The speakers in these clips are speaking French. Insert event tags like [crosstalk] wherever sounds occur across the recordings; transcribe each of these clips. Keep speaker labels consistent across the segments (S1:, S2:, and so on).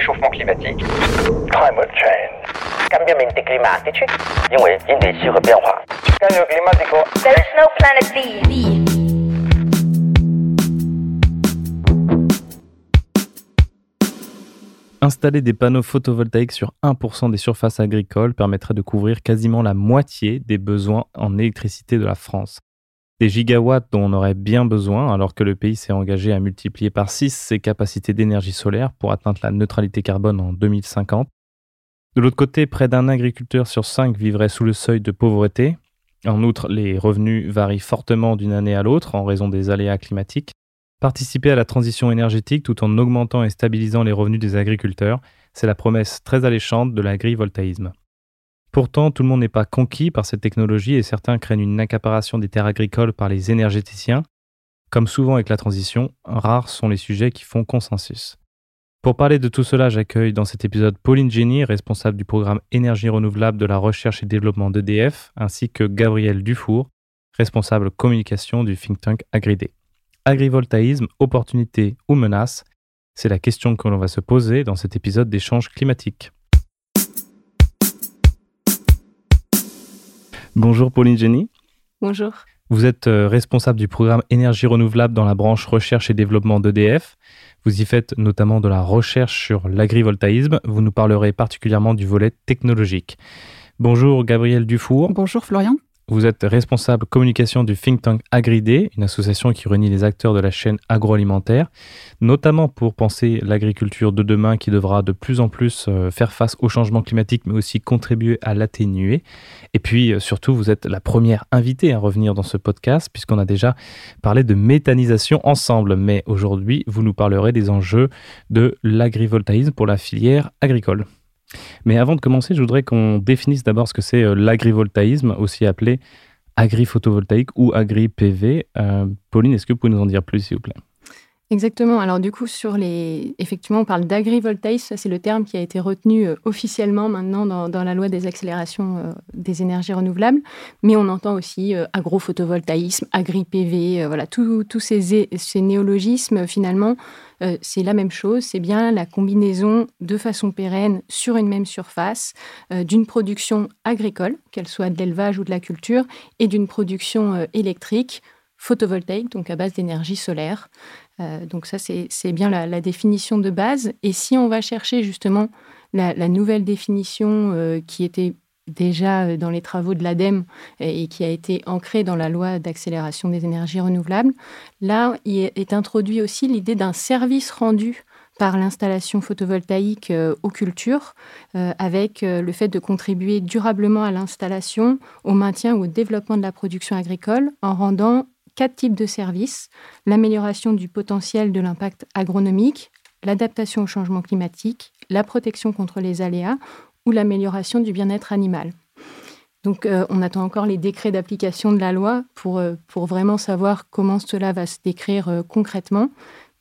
S1: réchauffement climatique.
S2: Climate change.
S3: Cambiamenti climatici.
S2: Cambio climatico.
S4: There's no planet B.
S5: Installer des panneaux photovoltaïques sur 1% des surfaces agricoles permettrait de couvrir quasiment la moitié des besoins en électricité de la France. Des gigawatts dont on aurait bien besoin alors que le pays s'est engagé à multiplier par 6 ses capacités d'énergie solaire pour atteindre la neutralité carbone en 2050. De l'autre côté, près d'un agriculteur sur 5 vivrait sous le seuil de pauvreté. En outre, les revenus varient fortement d'une année à l'autre en raison des aléas climatiques. Participer à la transition énergétique tout en augmentant et stabilisant les revenus des agriculteurs, c'est la promesse très alléchante de l'agrivoltaïsme. Pourtant, tout le monde n'est pas conquis par cette technologie et certains craignent une accaparation des terres agricoles par les énergéticiens. Comme souvent avec la transition, rares sont les sujets qui font consensus. Pour parler de tout cela, j'accueille dans cet épisode Pauline Génie, responsable du programme énergie renouvelable de la recherche et développement d'EDF, ainsi que Gabriel Dufour, responsable communication du think tank Agridé. Agrivoltaïsme, opportunité ou menace C'est la question que l'on va se poser dans cet épisode d'échange climatique. Bonjour Pauline Jenny.
S6: Bonjour.
S5: Vous êtes euh, responsable du programme énergie renouvelable dans la branche recherche et développement d'EDF. Vous y faites notamment de la recherche sur l'agrivoltaïsme. Vous nous parlerez particulièrement du volet technologique. Bonjour Gabriel Dufour.
S6: Bonjour Florian.
S5: Vous êtes responsable communication du think tank Agridé, une association qui réunit les acteurs de la chaîne agroalimentaire, notamment pour penser l'agriculture de demain qui devra de plus en plus euh, faire face au changement climatique, mais aussi contribuer à l'atténuer. Et puis euh, surtout, vous êtes la première invitée à revenir dans ce podcast, puisqu'on a déjà parlé de méthanisation ensemble. Mais aujourd'hui, vous nous parlerez des enjeux de l'agrivoltaïsme pour la filière agricole. Mais avant de commencer, je voudrais qu'on définisse d'abord ce que c'est euh, l'agrivoltaïsme, aussi appelé agri-photovoltaïque ou agri-PV. Euh, Pauline, est-ce que vous pouvez nous en dire plus, s'il vous plaît?
S6: Exactement. Alors du coup, sur les, effectivement, on parle d'agrivoltaïsme. Ça, c'est le terme qui a été retenu euh, officiellement maintenant dans, la loi des accélérations des énergies renouvelables. Mais on entend aussi agro-photovoltaïsme, agri-PV. voilà, tous ces, ces néologismes finalement euh, c'est la même chose, c'est bien la combinaison de façon pérenne sur une même surface euh, d'une production agricole, qu'elle soit de l'élevage ou de la culture, et d'une production euh, électrique photovoltaïque, donc à base d'énergie solaire. donc ça, c'est bien la, définition de base. Et si on va chercher justement la, nouvelle définition qui était déjà euh, dans les travaux de l'ADEME et qui a été ancré dans la loi d'accélération des énergies renouvelables. Là, il est introduit aussi l'idée d'un service rendu par l'installation photovoltaïque euh, aux cultures, euh, avec le fait de contribuer durablement à l'installation, au maintien ou au développement de la production agricole, en rendant quatre types de services l'amélioration du potentiel de l'impact agronomique, l'adaptation au changement climatique, la protection contre les aléas ou l'amélioration du bien-être animal. Donc euh, on attend encore les décrets d'application de la loi pour, euh, pour vraiment savoir comment cela va se décrire euh, concrètement.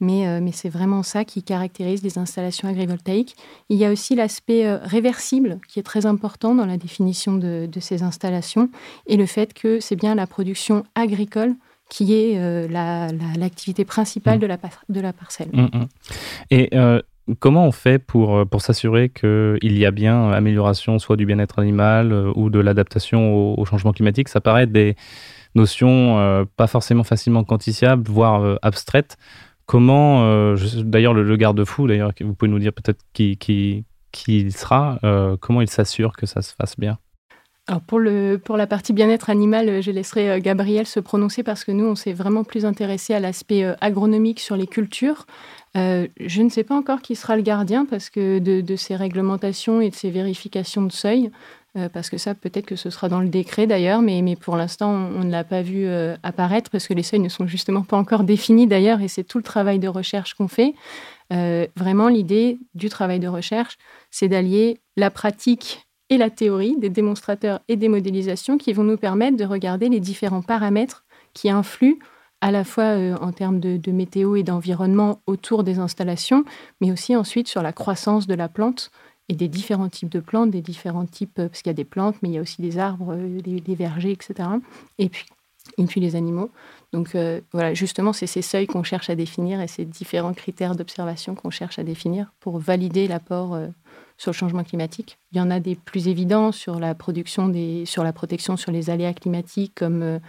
S6: Mais, mais c'est vraiment ça qui caractérise les installations agrivoltaïques. Il y a aussi l'aspect réversible qui est très important dans la définition de, de, ces installations et le fait que c'est bien la production agricole qui est l'activité principale mmh. de, la, de la parcelle.
S5: Mmh, mmh. Et Comment on fait pour, euh, pour s'assurer qu'il y a bien amélioration soit du bien-être animal euh, ou de l'adaptation au, changement climatique? Ça paraît des notions euh, pas forcément facilement quantifiables, voire abstraites. Comment, d'ailleurs le, garde-fou, d'ailleurs, vous pouvez nous dire peut-être qui, qui, qui il sera, comment il s'assure que ça se fasse bien?
S6: Alors pour, le, pour la partie bien-être animal, je laisserai Gabriel se prononcer parce que nous, on s'est vraiment plus intéressé à l'aspect agronomique sur les cultures. Euh, je ne sais pas encore qui sera le gardien parce que de, ces réglementations et de ces vérifications de seuil, euh, parce que ça, peut-être que ce sera dans le décret d'ailleurs, mais, mais pour l'instant, on, ne l'a pas vu euh, apparaître parce que les seuils ne sont justement pas encore définis d'ailleurs, et c'est tout le travail de recherche qu'on fait. vraiment, l'idée du travail de recherche, c'est d'allier la pratique et la théorie des démonstrateurs et des modélisations qui vont nous permettre de regarder les différents paramètres qui influent à la fois euh, en termes de, météo et d'environnement autour des installations, mais aussi ensuite sur la croissance de la plante et des différents types de plantes, des différents types, euh, parce qu'il y a des plantes, mais il y a aussi des arbres, euh, des, vergers, etc. Et puis et puis les animaux. Donc voilà, justement, c'est ces seuils qu'on cherche à définir et ces différents critères d'observation qu'on cherche à définir pour valider l'apport sur le changement climatique. Il y en a des plus évidents sur la production des, sur la protection sur les aléas climatiques comme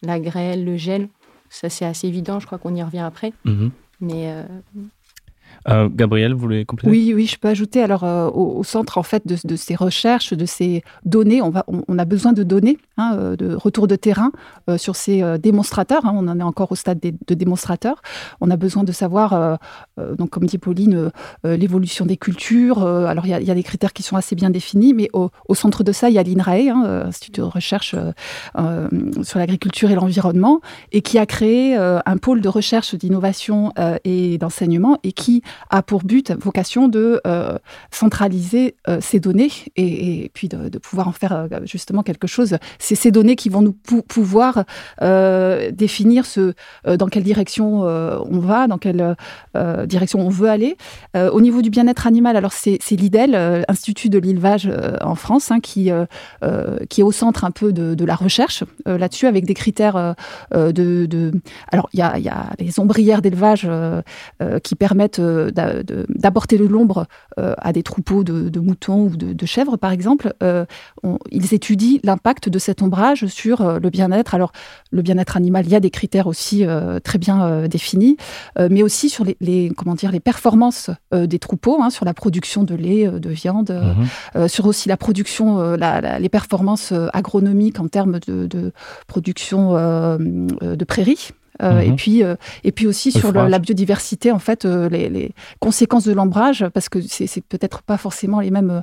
S6: la grêle, le gel. Ça c'est assez évident. Je crois qu'on y revient après. Mhm. Mais
S5: euh, Gabriel, vous voulez compléter?
S1: Oui, oui, je peux ajouter. Alors, euh, au, centre en fait de, ces recherches, de ces données, on, a besoin de données, hein, euh, de retour de terrain sur ces démonstrateurs. Hein. on en est encore au stade de démonstrateurs. On a besoin de savoir, donc comme dit Pauline, l'évolution des cultures. alors, il y, a des critères qui sont assez bien définis, mais au, centre de ça, il y a l'INRAE, hein, Institut de recherche sur l'agriculture et l'environnement, et qui a créé un pôle de recherche, d'innovation et d'enseignement, et qui a pour but, vocation de euh, centraliser euh, ces données et, puis de, pouvoir en faire euh, justement quelque chose. C'est ces données qui vont nous pouvoir définir ce, dans quelle direction on va, dans quelle direction on veut aller. au niveau du bien-être animal, alors c'est l'IDEL, Institut de l'élevage en France, hein, qui, qui est au centre un peu de, la recherche là-dessus, avec des critères de, alors il y a, y a, les ombrières d'élevage qui permettent d'apporter de l'ombre euh, à des troupeaux de, moutons ou de, chèvres, par exemple, euh, ils étudient l'impact de cet ombrage sur euh, le bien-être. Alors, le bien-être animal, il y a des critères aussi très bien définis, mais aussi sur les, comment dire, les performances des troupeaux, hein, sur la production de lait, de viande, mhm. sur aussi la production, les performances agronomiques en termes de, de production de prairies. Euh, et, mhm. puis, euh, et puis aussi sur la biodiversité, en fait, euh, les, conséquences de l'embrage, parce que c'est peut-être pas forcément les mêmes,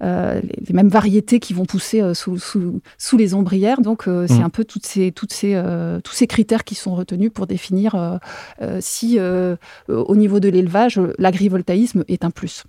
S1: les, mêmes variétés qui vont pousser sous, sous, sous, les ombrières. Donc, c'est mhm. un peu toutes ces, toutes ces, tous ces critères qui sont retenus pour définir si, au niveau de l'élevage, l'agrivoltaïsme est un plus.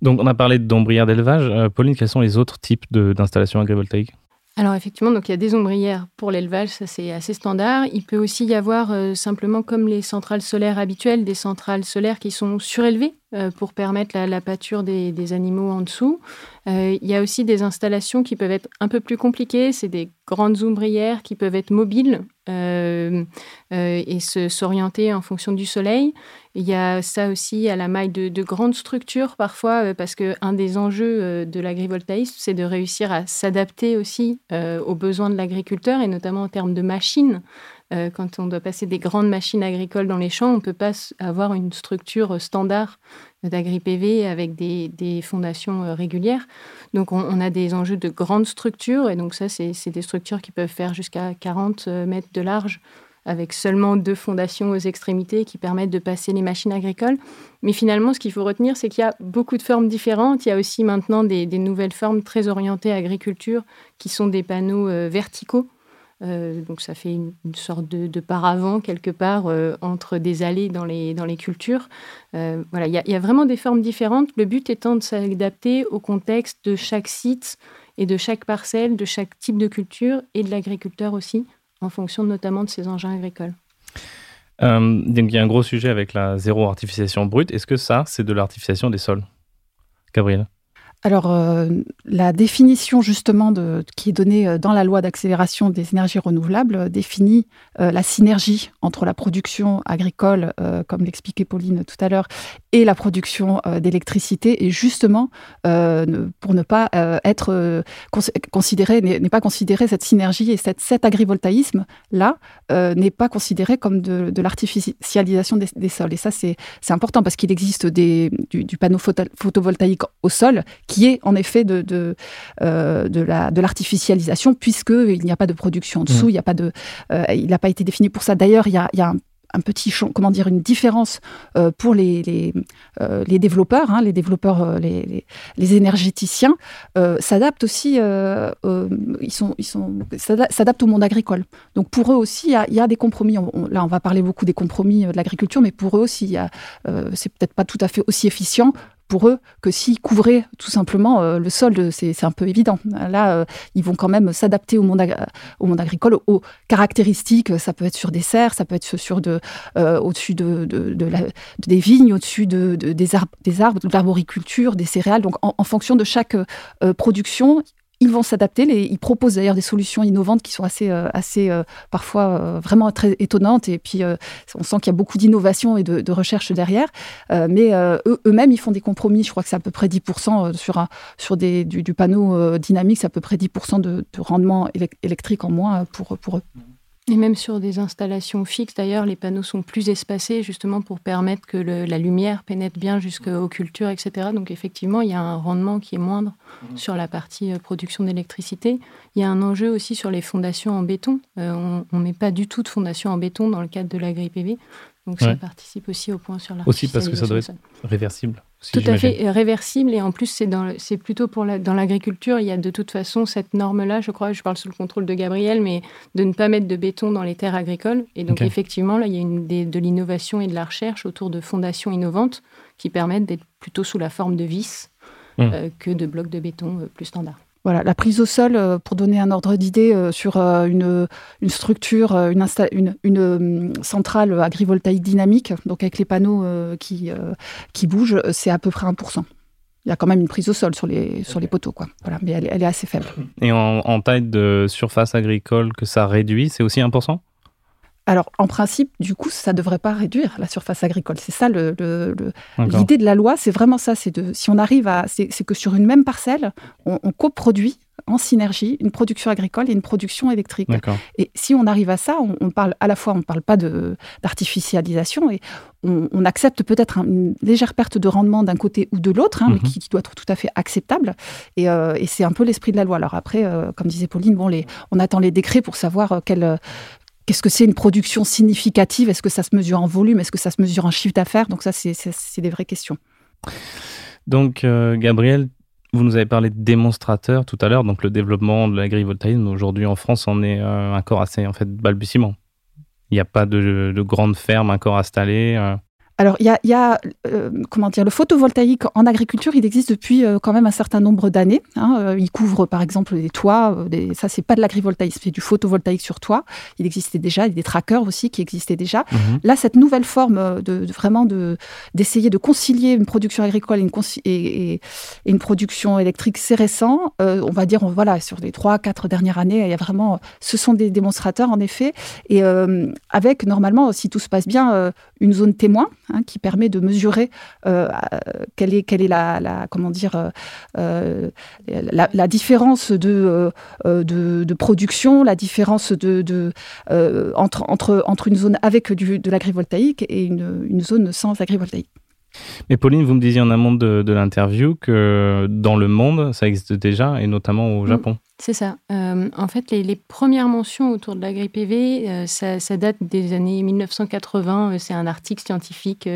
S5: Donc, on a parlé d'ombrières d'élevage. Pauline, quels sont les autres types d'installations agrivoltaïques?
S6: Alors effectivement, donc il y a des ombrières pour l'élevage, ça c'est assez standard. Il peut aussi y avoir euh, simplement comme les centrales solaires habituelles, des centrales solaires qui sont surélevées euh, pour permettre la, pâture des, animaux en dessous. Euh, il y a aussi des installations qui peuvent être un peu plus compliquées. C'est des grandes ombrières qui peuvent être mobiles et s'orienter en fonction du soleil. Il y a ça aussi à la maille de, de grandes structures parfois, parce qu'un des enjeux de l'agrivoltaïsme, c'est de réussir à s'adapter aussi aux besoins de l'agriculteur et notamment en termes de machines. Euh, quand on doit passer des grandes machines agricoles dans les champs, on ne peut pas avoir une structure standard d'agri-PV avec des, fondations euh, régulières. Donc on, a des enjeux de grandes structures, et donc ça, c'est des structures qui peuvent faire jusqu'à 40 euh, mètres de large avec seulement deux fondations aux extrémités qui permettent de passer les machines agricoles. Mais finalement, ce qu'il faut retenir, c'est qu'il y a beaucoup de formes différentes. Il y a aussi maintenant des, nouvelles formes très orientées à agriculture qui sont des panneaux verticaux euh, donc ça fait une, sorte de, paravent quelque part euh, entre des allées dans les, dans les cultures. Euh, voilà, il y, a vraiment des formes différentes. Le but étant de s'adapter au contexte de chaque site et de chaque parcelle, de chaque type de culture et de l'agriculteur aussi, en fonction notamment de ses engins agricoles.
S5: donc il y a un gros sujet avec la zéro artificialisation brute. Est-ce que ça, c'est de l'artificialisation des sols Gabriel?
S1: Alors, euh, la définition justement de, qui est donnée euh, dans la loi d'accélération des énergies renouvelables euh, définit la synergie entre la production agricole, comme l'expliquait Pauline tout à l'heure, et la production d'électricité, et justement pour ne pas être considéré, n'est pas considéré cette synergie et cette, cet agrivoltaïsme là n'est pas considéré comme de, l'artificialisation des, sols. Et ça, c'est important parce qu'il existe des, du panneau photovoltaïque au sol qui est en effet de, de, euh, de l'artificialisation, puisqu'il n'y a pas de production en dessous, mmh. il n'y a pas de, euh, il n'a pas été défini pour ça. D'ailleurs, il y a, il y a un un petit comment dire, une différence euh, pour les, les, les développeurs, hein, les développeurs, les, les, énergéticiens, s'adaptent aussi, ils sont, ils sont, s'adaptent au monde agricole. Donc pour eux aussi, il y a, des compromis. là, on va parler beaucoup des compromis de l'agriculture, mais pour eux aussi, c'est peut-être pas tout à fait aussi efficient pour eux que s'ils couvraient tout simplement euh, le sol, c'est un peu évident. Là, euh, ils vont quand même s'adapter au monde, agricole, aux caractéristiques. Ça peut être sur des serres, ça peut être sur de, euh, au-dessus de, de, des vignes, au-dessus de, des arbres, des arbres, de l'arboriculture, des céréales. Donc, en, fonction de chaque production, ils vont s'adapter. Ils proposent d'ailleurs des solutions innovantes qui sont assez, euh, assez euh, parfois euh, vraiment très étonnantes. Et puis, on sent qu'il y a beaucoup d'innovation et de, recherche derrière. mais eux-mêmes, ils font des compromis. Je crois que c'est à peu près 10% sur, un, sur du, panneau dynamique, c'est à peu près 10% de, de rendement électrique en moins pour, pour eux.
S6: Et même sur des installations fixes, d'ailleurs, les panneaux sont plus espacés justement pour permettre que la lumière pénètre bien jusqu'aux cultures, etc. Donc effectivement, il y a un rendement qui est moindre mhm. sur la partie euh, production d'électricité. Il y a un enjeu aussi sur les fondations en béton. Euh, on ne met pas du tout de fondation en béton dans le cadre de l'agri PV. Donc ça participe aussi au point sur la
S5: Aussi parce que ça doit être réversible.
S6: Tout à fait euh, réversible et en plus c'est dans c'est plutôt pour la, dans l'agriculture il y a de toute façon cette norme là je crois je parle sous le contrôle de Gabriel mais de ne pas mettre de béton dans les terres agricoles et donc effectivement là il y a une de l'innovation et de la recherche autour de fondations innovantes qui permettent d'être plutôt sous la forme de vis mmh. euh, que de blocs de béton euh, plus standards.
S1: Voilà, la prise au sol, euh, pour donner un ordre d'idée, euh, sur euh, une, une structure, une, une, une, centrale agrivoltaïque dynamique, donc avec les panneaux qui, qui bougent, c'est à peu près 1%. Il y a quand même une prise au sol sur les, sur les poteaux, quoi. Voilà, mais elle, elle est assez faible.
S5: Et en, en, taille de surface agricole que ça réduit, c'est aussi 1%
S1: alors, en principe, du coup, ça ne devrait pas réduire la surface agricole. C'est ça l'idée le, de la loi, c'est vraiment ça. C'est de, si on arrive à, c'est que sur une même parcelle, on, coproduit en synergie une production agricole et une production électrique. Et si on arrive à ça, on, parle à la fois, on ne parle pas d'artificialisation et on, accepte peut-être une légère perte de rendement d'un côté ou de l'autre, hein, mais mhm. qui, doit être tout à fait acceptable. Et, euh, c'est un peu l'esprit de la loi. Alors après, euh, comme disait Pauline, bon, les, on attend les décrets pour savoir euh, quelle Qu'est-ce que c'est une production significative? Est-ce que ça se mesure en volume? Est-ce que ça se mesure en chiffre d'affaires? Donc ça, c'est des vraies questions.
S5: Donc, euh, Gabriel, vous nous avez parlé de démonstrateurs tout à l'heure, donc le développement de l'agrivoltaïsme aujourd'hui en France en est euh, encore assez en fait balbutiement. Il n'y a pas de, de grandes fermes encore installées. Euh.
S1: Alors, il y a, euh, comment dire, le photovoltaïque en agriculture, il existe depuis euh, quand même un certain nombre d'années. Hein. Euh, il couvre par exemple des toits. Des, ça, c'est pas de l'agrivoltaïsme, c'est du photovoltaïque sur toit. Il existait déjà, il y a des trackers aussi qui existaient déjà. Mhm. Là, cette nouvelle forme de, vraiment de d'essayer de concilier une production agricole et une, et, une production électrique, c'est récent. on va dire, voilà, sur les trois, quatre dernières années, il y a vraiment, ce sont des démonstrateurs en effet, et avec normalement, si tout se passe bien, une zone témoin Hein, qui permet de mesurer euh, quelle est, quelle est la, comment dire, euh, euh, la, différence de, de, production, la différence de, entre, entre, entre une zone avec du, de l'agrivoltaïque et une, une zone sans agrivoltaïque.
S5: Mais Pauline, vous me disiez en amont de, de l'interview que dans le monde, ça existe déjà, et notamment au mm. Japon.
S6: C'est ça. Euh, en fait, les, premières mentions autour de l'agri PV, euh, ça, date des années 1980. Euh, c'est un article scientifique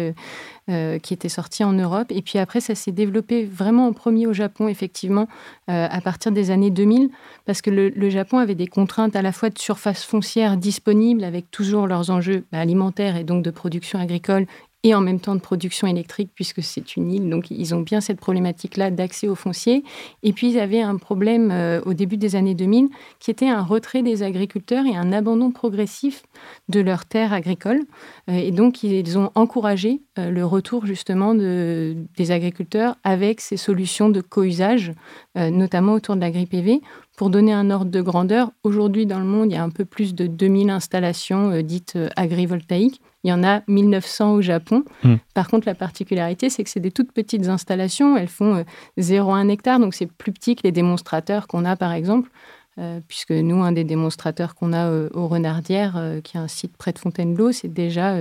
S6: qui était sorti en Europe. Et puis après, ça s'est développé vraiment en premier au Japon, effectivement, à partir des années 2000, parce que le, Japon avait des contraintes à la fois de surface foncière disponible, avec toujours leurs enjeux bah, alimentaires et donc de production agricole et en même temps de production électrique, puisque c'est une île. Donc, ils ont bien cette problématique-là d'accès aux fonciers. Et puis, ils avaient un problème euh, au début des années 2000, qui était un retrait des agriculteurs et un abandon progressif de leurs terres agricoles. Euh, et donc, ils ont encouragé euh, le retour, justement, de, des agriculteurs avec ces solutions de co-usage, notamment autour de l'agri-PV. Pour donner un ordre de grandeur, aujourd'hui, dans le monde, il y a un peu plus de 2000 installations dites agrivoltaïques il y en a 1900 au Japon. Hmm. Par contre, la particularité, c'est que c'est des toutes petites installations. Elles font 0,1 euh, hectare, donc c'est plus petit que les démonstrateurs qu'on a, par exemple. Euh, puisque nous, un des démonstrateurs qu'on a euh, au Renardière, qui est un site près de Fontainebleau, c'est déjà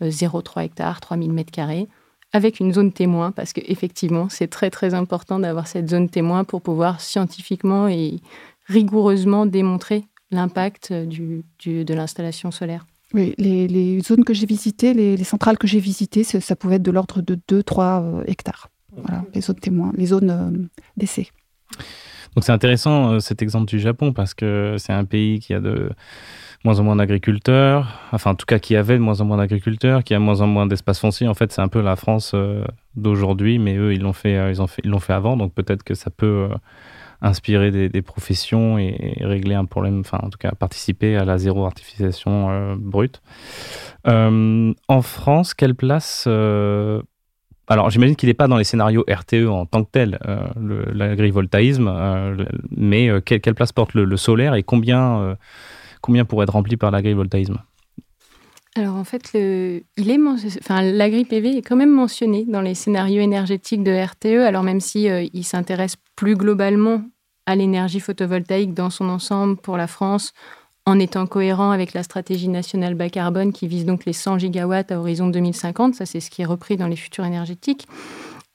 S6: 0,3 hectare, 3000 mètres carrés, avec une zone témoin, parce qu'effectivement, c'est très très important d'avoir cette zone témoin pour pouvoir scientifiquement et rigoureusement démontrer l'impact de l'installation solaire.
S1: Oui, les, zones que j'ai visitées, les, centrales que j'ai visitées, ça pouvait être de l'ordre de 2-3 euh, hectares. Voilà, les zones témoins, les zones euh, d'essai.
S5: Donc c'est intéressant euh, cet exemple du Japon parce que c'est un pays qui a de moins en moins d'agriculteurs, enfin en tout cas qui avait de moins en moins d'agriculteurs, qui a moins en moins d'espace foncier. En fait, c'est un peu la France d'aujourd'hui, mais eux ils l'ont fait, ils ont fait, ils l'ont fait avant, donc peut-être que ça peut inspirer des, professions et, régler un problème, enfin en tout cas participer à la zéro artificialisation euh, brute. Euh, en France, quelle place euh, Alors, j'imagine qu'il n'est pas dans les scénarios RTE en tant que tel, l'agrivoltaïsme, mais quelle, place porte le, solaire et combien, combien pourrait être rempli par l'agrivoltaïsme
S6: alors en fait, il est, enfin, l'agri-PV est quand même mentionné dans les scénarios énergétiques de RTE, alors même si il s'intéresse plus globalement à l'énergie photovoltaïque dans son ensemble pour la France, en étant cohérent avec la stratégie nationale bas carbone qui vise donc les 100 gigawatts à horizon 2050. Ça, c'est ce qui est repris dans les futurs énergétiques.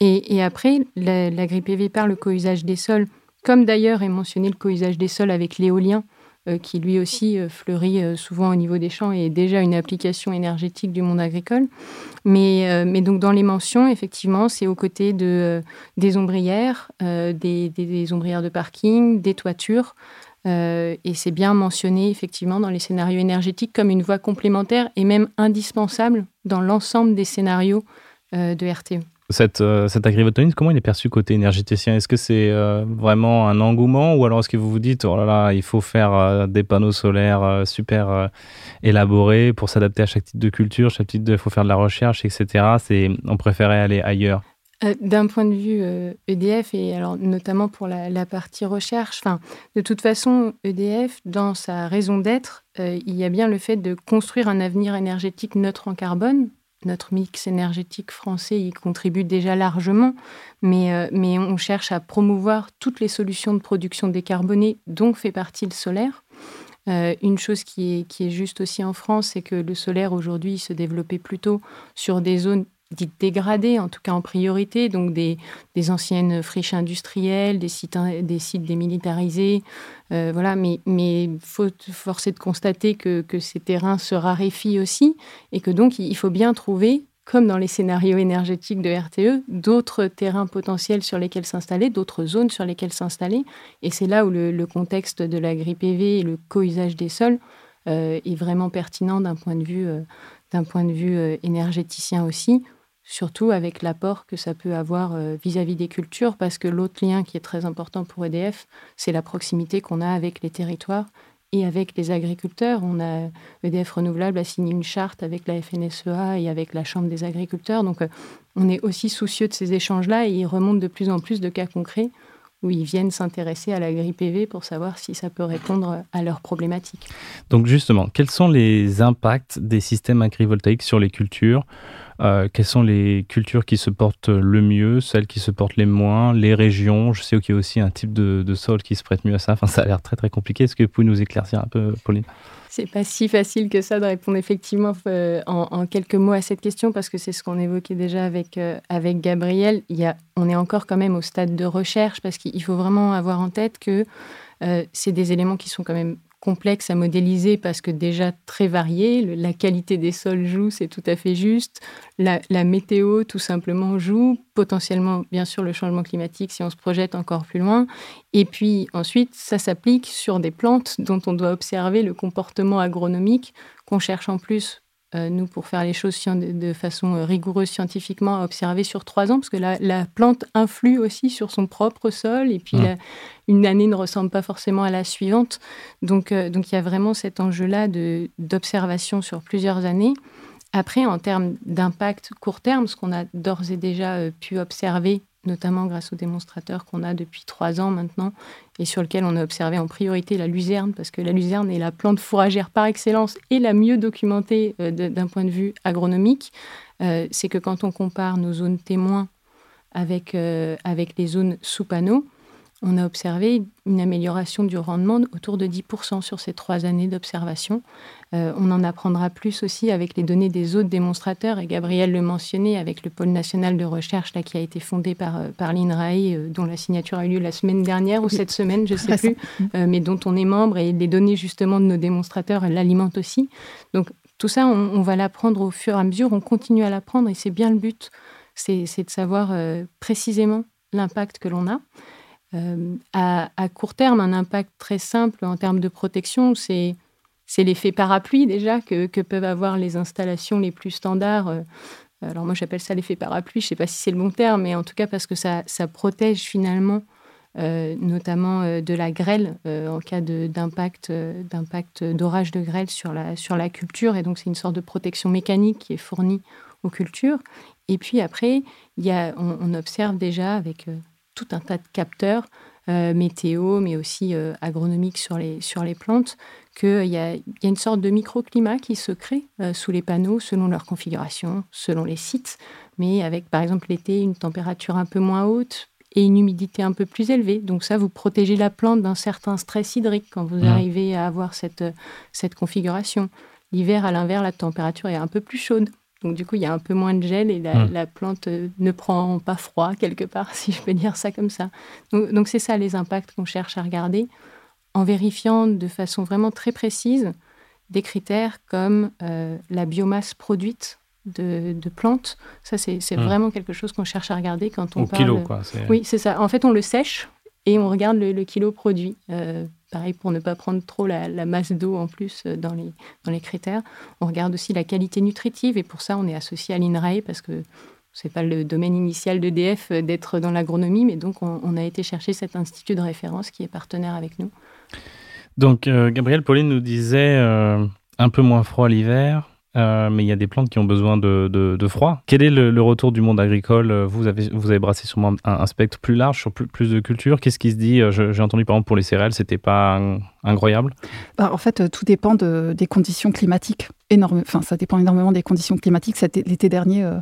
S6: Et, après, l'agri-PV parle le co-usage des sols, comme d'ailleurs est mentionné le co-usage des sols avec l'éolien, euh, qui lui aussi euh, fleurit euh, souvent au niveau des champs et est déjà une application énergétique du monde agricole. Mais, donc dans les mentions, effectivement, c'est aux côtés de, des ombrières, des, ombrières de parking, des toitures. et c'est bien mentionné effectivement dans les scénarios énergétiques comme une voie complémentaire et même indispensable dans l'ensemble des scénarios de RTE.
S5: Cette, euh, cet agrivoltaïsme, comment il est perçu côté énergéticien? Est-ce que c'est euh, vraiment un engouement ou alors est-ce que vous vous dites, oh là là, il faut faire euh, des panneaux solaires super élaborés pour s'adapter à chaque type de culture, chaque type de, il faut faire de la recherche, etc. On préférait aller ailleurs?
S6: D'un point de vue EDF, e et alors notamment pour la, partie recherche, enfin, de toute façon, EDF, dans sa raison d'être, il y a bien le fait de construire un avenir énergétique neutre en carbone, notre mix énergétique français y contribue déjà largement, mais, euh, mais on cherche à promouvoir toutes les solutions de production décarbonée, dont fait partie le solaire. Euh, une chose qui est, qui est juste aussi en France, c'est que le solaire aujourd'hui se développait plutôt sur des zones dites dégradées, en tout cas en priorité, donc des, des anciennes friches industrielles, des sites, des sites démilitarisés. Euh, voilà, mais il faut forcer de constater que, que, ces terrains se raréfient aussi et que donc il faut bien trouver, comme dans les scénarios énergétiques de RTE, d'autres terrains potentiels sur lesquels s'installer, d'autres zones sur lesquelles s'installer. Et c'est là où le, contexte de l'agri-PV et le co-usage des sols euh, est vraiment pertinent d'un point de vue, euh, d'un point de vue énergéticien aussi surtout avec l'apport que ça peut avoir euh, vis-à-vis des cultures, parce que l'autre lien qui est très important pour EDF, c'est la proximité qu'on a avec les territoires et avec les agriculteurs. On a EDF Renouvelable a signé une charte avec la FNSEA et avec la Chambre des agriculteurs. Donc, euh, on est aussi soucieux de ces échanges-là et il remonte de plus en plus de cas concrets où ils viennent s'intéresser à l'agri-PV pour savoir si ça peut répondre à leurs problématiques.
S5: Donc justement, quels sont les impacts des systèmes agrivoltaïques sur les cultures? Euh, quelles sont les cultures qui se portent le mieux, celles qui se portent les moins, les régions? Je sais qu'il y a aussi un type de, sol qui se prête mieux à ça. Enfin, ça a l'air très très compliqué. Est-ce que vous pouvez nous éclaircir un peu, Pauline?
S6: C'est pas si facile que ça de répondre effectivement euh, en, quelques mots à cette question parce que c'est ce qu'on évoquait déjà avec, euh, avec Gabriel. Il y a, on est encore quand même au stade de recherche parce qu'il faut vraiment avoir en tête que c'est des éléments qui sont quand même complexe à modéliser parce que déjà très varié. La qualité des sols joue, c'est tout à fait juste. La, météo, tout simplement, joue. Potentiellement, bien sûr, le changement climatique si on se projette encore plus loin. Et puis ensuite, ça s'applique sur des plantes dont on doit observer le comportement agronomique qu'on cherche en plus euh, nous, pour faire les choses de façon euh, rigoureuse scientifiquement, à observer sur trois ans, parce que la, plante influe aussi sur son propre sol, et puis mmh. une année ne ressemble pas forcément à la suivante. Donc, euh, donc il y a vraiment cet enjeu-là d'observation sur plusieurs années. Après, en termes d'impact court terme, ce qu'on a d'ores et déjà pu observer notamment grâce aux démonstrateurs qu'on a depuis trois ans maintenant et sur lequel on a observé en priorité la luzerne, parce que la luzerne est la plante fourragère par excellence et la mieux documentée euh, d'un point de vue agronomique. Euh, c'est que quand on compare nos zones témoins avec, euh, avec les zones sous panneaux, on a observé une amélioration du rendement autour de 10% sur ces trois années d'observation. Euh, on en apprendra plus aussi avec les données des autres démonstrateurs, et Gabriel le mentionnait, avec le pôle national de recherche là, qui a été fondé par, euh, par l'INRAE, euh, dont la signature a eu lieu la semaine dernière ou cette semaine, je ne [laughs] sais plus, mais dont on est membre, et les données justement de nos démonstrateurs l'alimentent aussi. Donc tout ça, on, va l'apprendre au fur et à mesure, on continue à l'apprendre, et c'est bien le but, c'est de savoir précisément l'impact que l'on a. Euh, à, court terme, un impact très simple en termes de protection, c'est l'effet parapluie déjà que, peuvent avoir les installations les plus standards. Euh, alors moi j'appelle ça l'effet parapluie, je ne sais pas si c'est le bon terme, mais en tout cas parce que ça, protège finalement euh, notamment de la grêle en cas d'impact d'orage de grêle sur la, culture. Et donc c'est une sorte de protection mécanique qui est fournie aux cultures. Et puis après, on, observe déjà avec tout un tas de capteurs météo, mais aussi agronomiques sur les, sur les plantes, qu'il y, a, une sorte de microclimat qui se crée sous les panneaux selon leur configuration, selon les sites, mais avec par exemple l'été une température un peu moins haute, et une humidité un peu plus élevée. Donc ça, vous protégez la plante d'un certain stress hydrique quand vous mmh. arrivez à avoir cette, cette configuration. L'hiver, à l'inverse, la température est un peu plus chaude. Donc du coup, il y a un peu moins de gel et la, mmh. plante euh, ne prend pas froid quelque part, [laughs] si je peux dire ça comme ça. Donc c'est ça les impacts qu'on cherche à regarder en vérifiant de façon vraiment très précise des critères comme euh, la biomasse produite de, plantes. Ça, c'est hmm. vraiment quelque chose qu'on cherche à regarder quand on
S5: Au
S6: parle.
S5: kilo, quoi.
S6: Oui, c'est ça. En fait, on le sèche et on regarde le, kilo produit. Euh, pareil, pour ne pas prendre trop la, masse d'eau en plus euh, dans les, critères. On regarde aussi la qualité nutritive et pour ça, on est associé à l'INRAE parce que c'est pas le domaine initial d'EDF euh, d'être dans l'agronomie, mais donc on, a été chercher cet institut de référence qui est partenaire avec nous.
S5: Donc, Gabriel Pauline nous disait un peu moins froid l'hiver, euh, mais il y a des plantes qui ont besoin de, de, froid. Quel est le, retour du monde agricole? Vous avez, vous avez brassé sûrement un, spectre plus large sur plus, de cultures. Qu'est-ce qui se dit? Euh, J'ai entendu par exemple pour les céréales, c'était pas incroyable
S1: bah, En fait, tout dépend de, des conditions climatiques. Enfin, ça dépend énormément des conditions climatiques. L'été dernier, euh,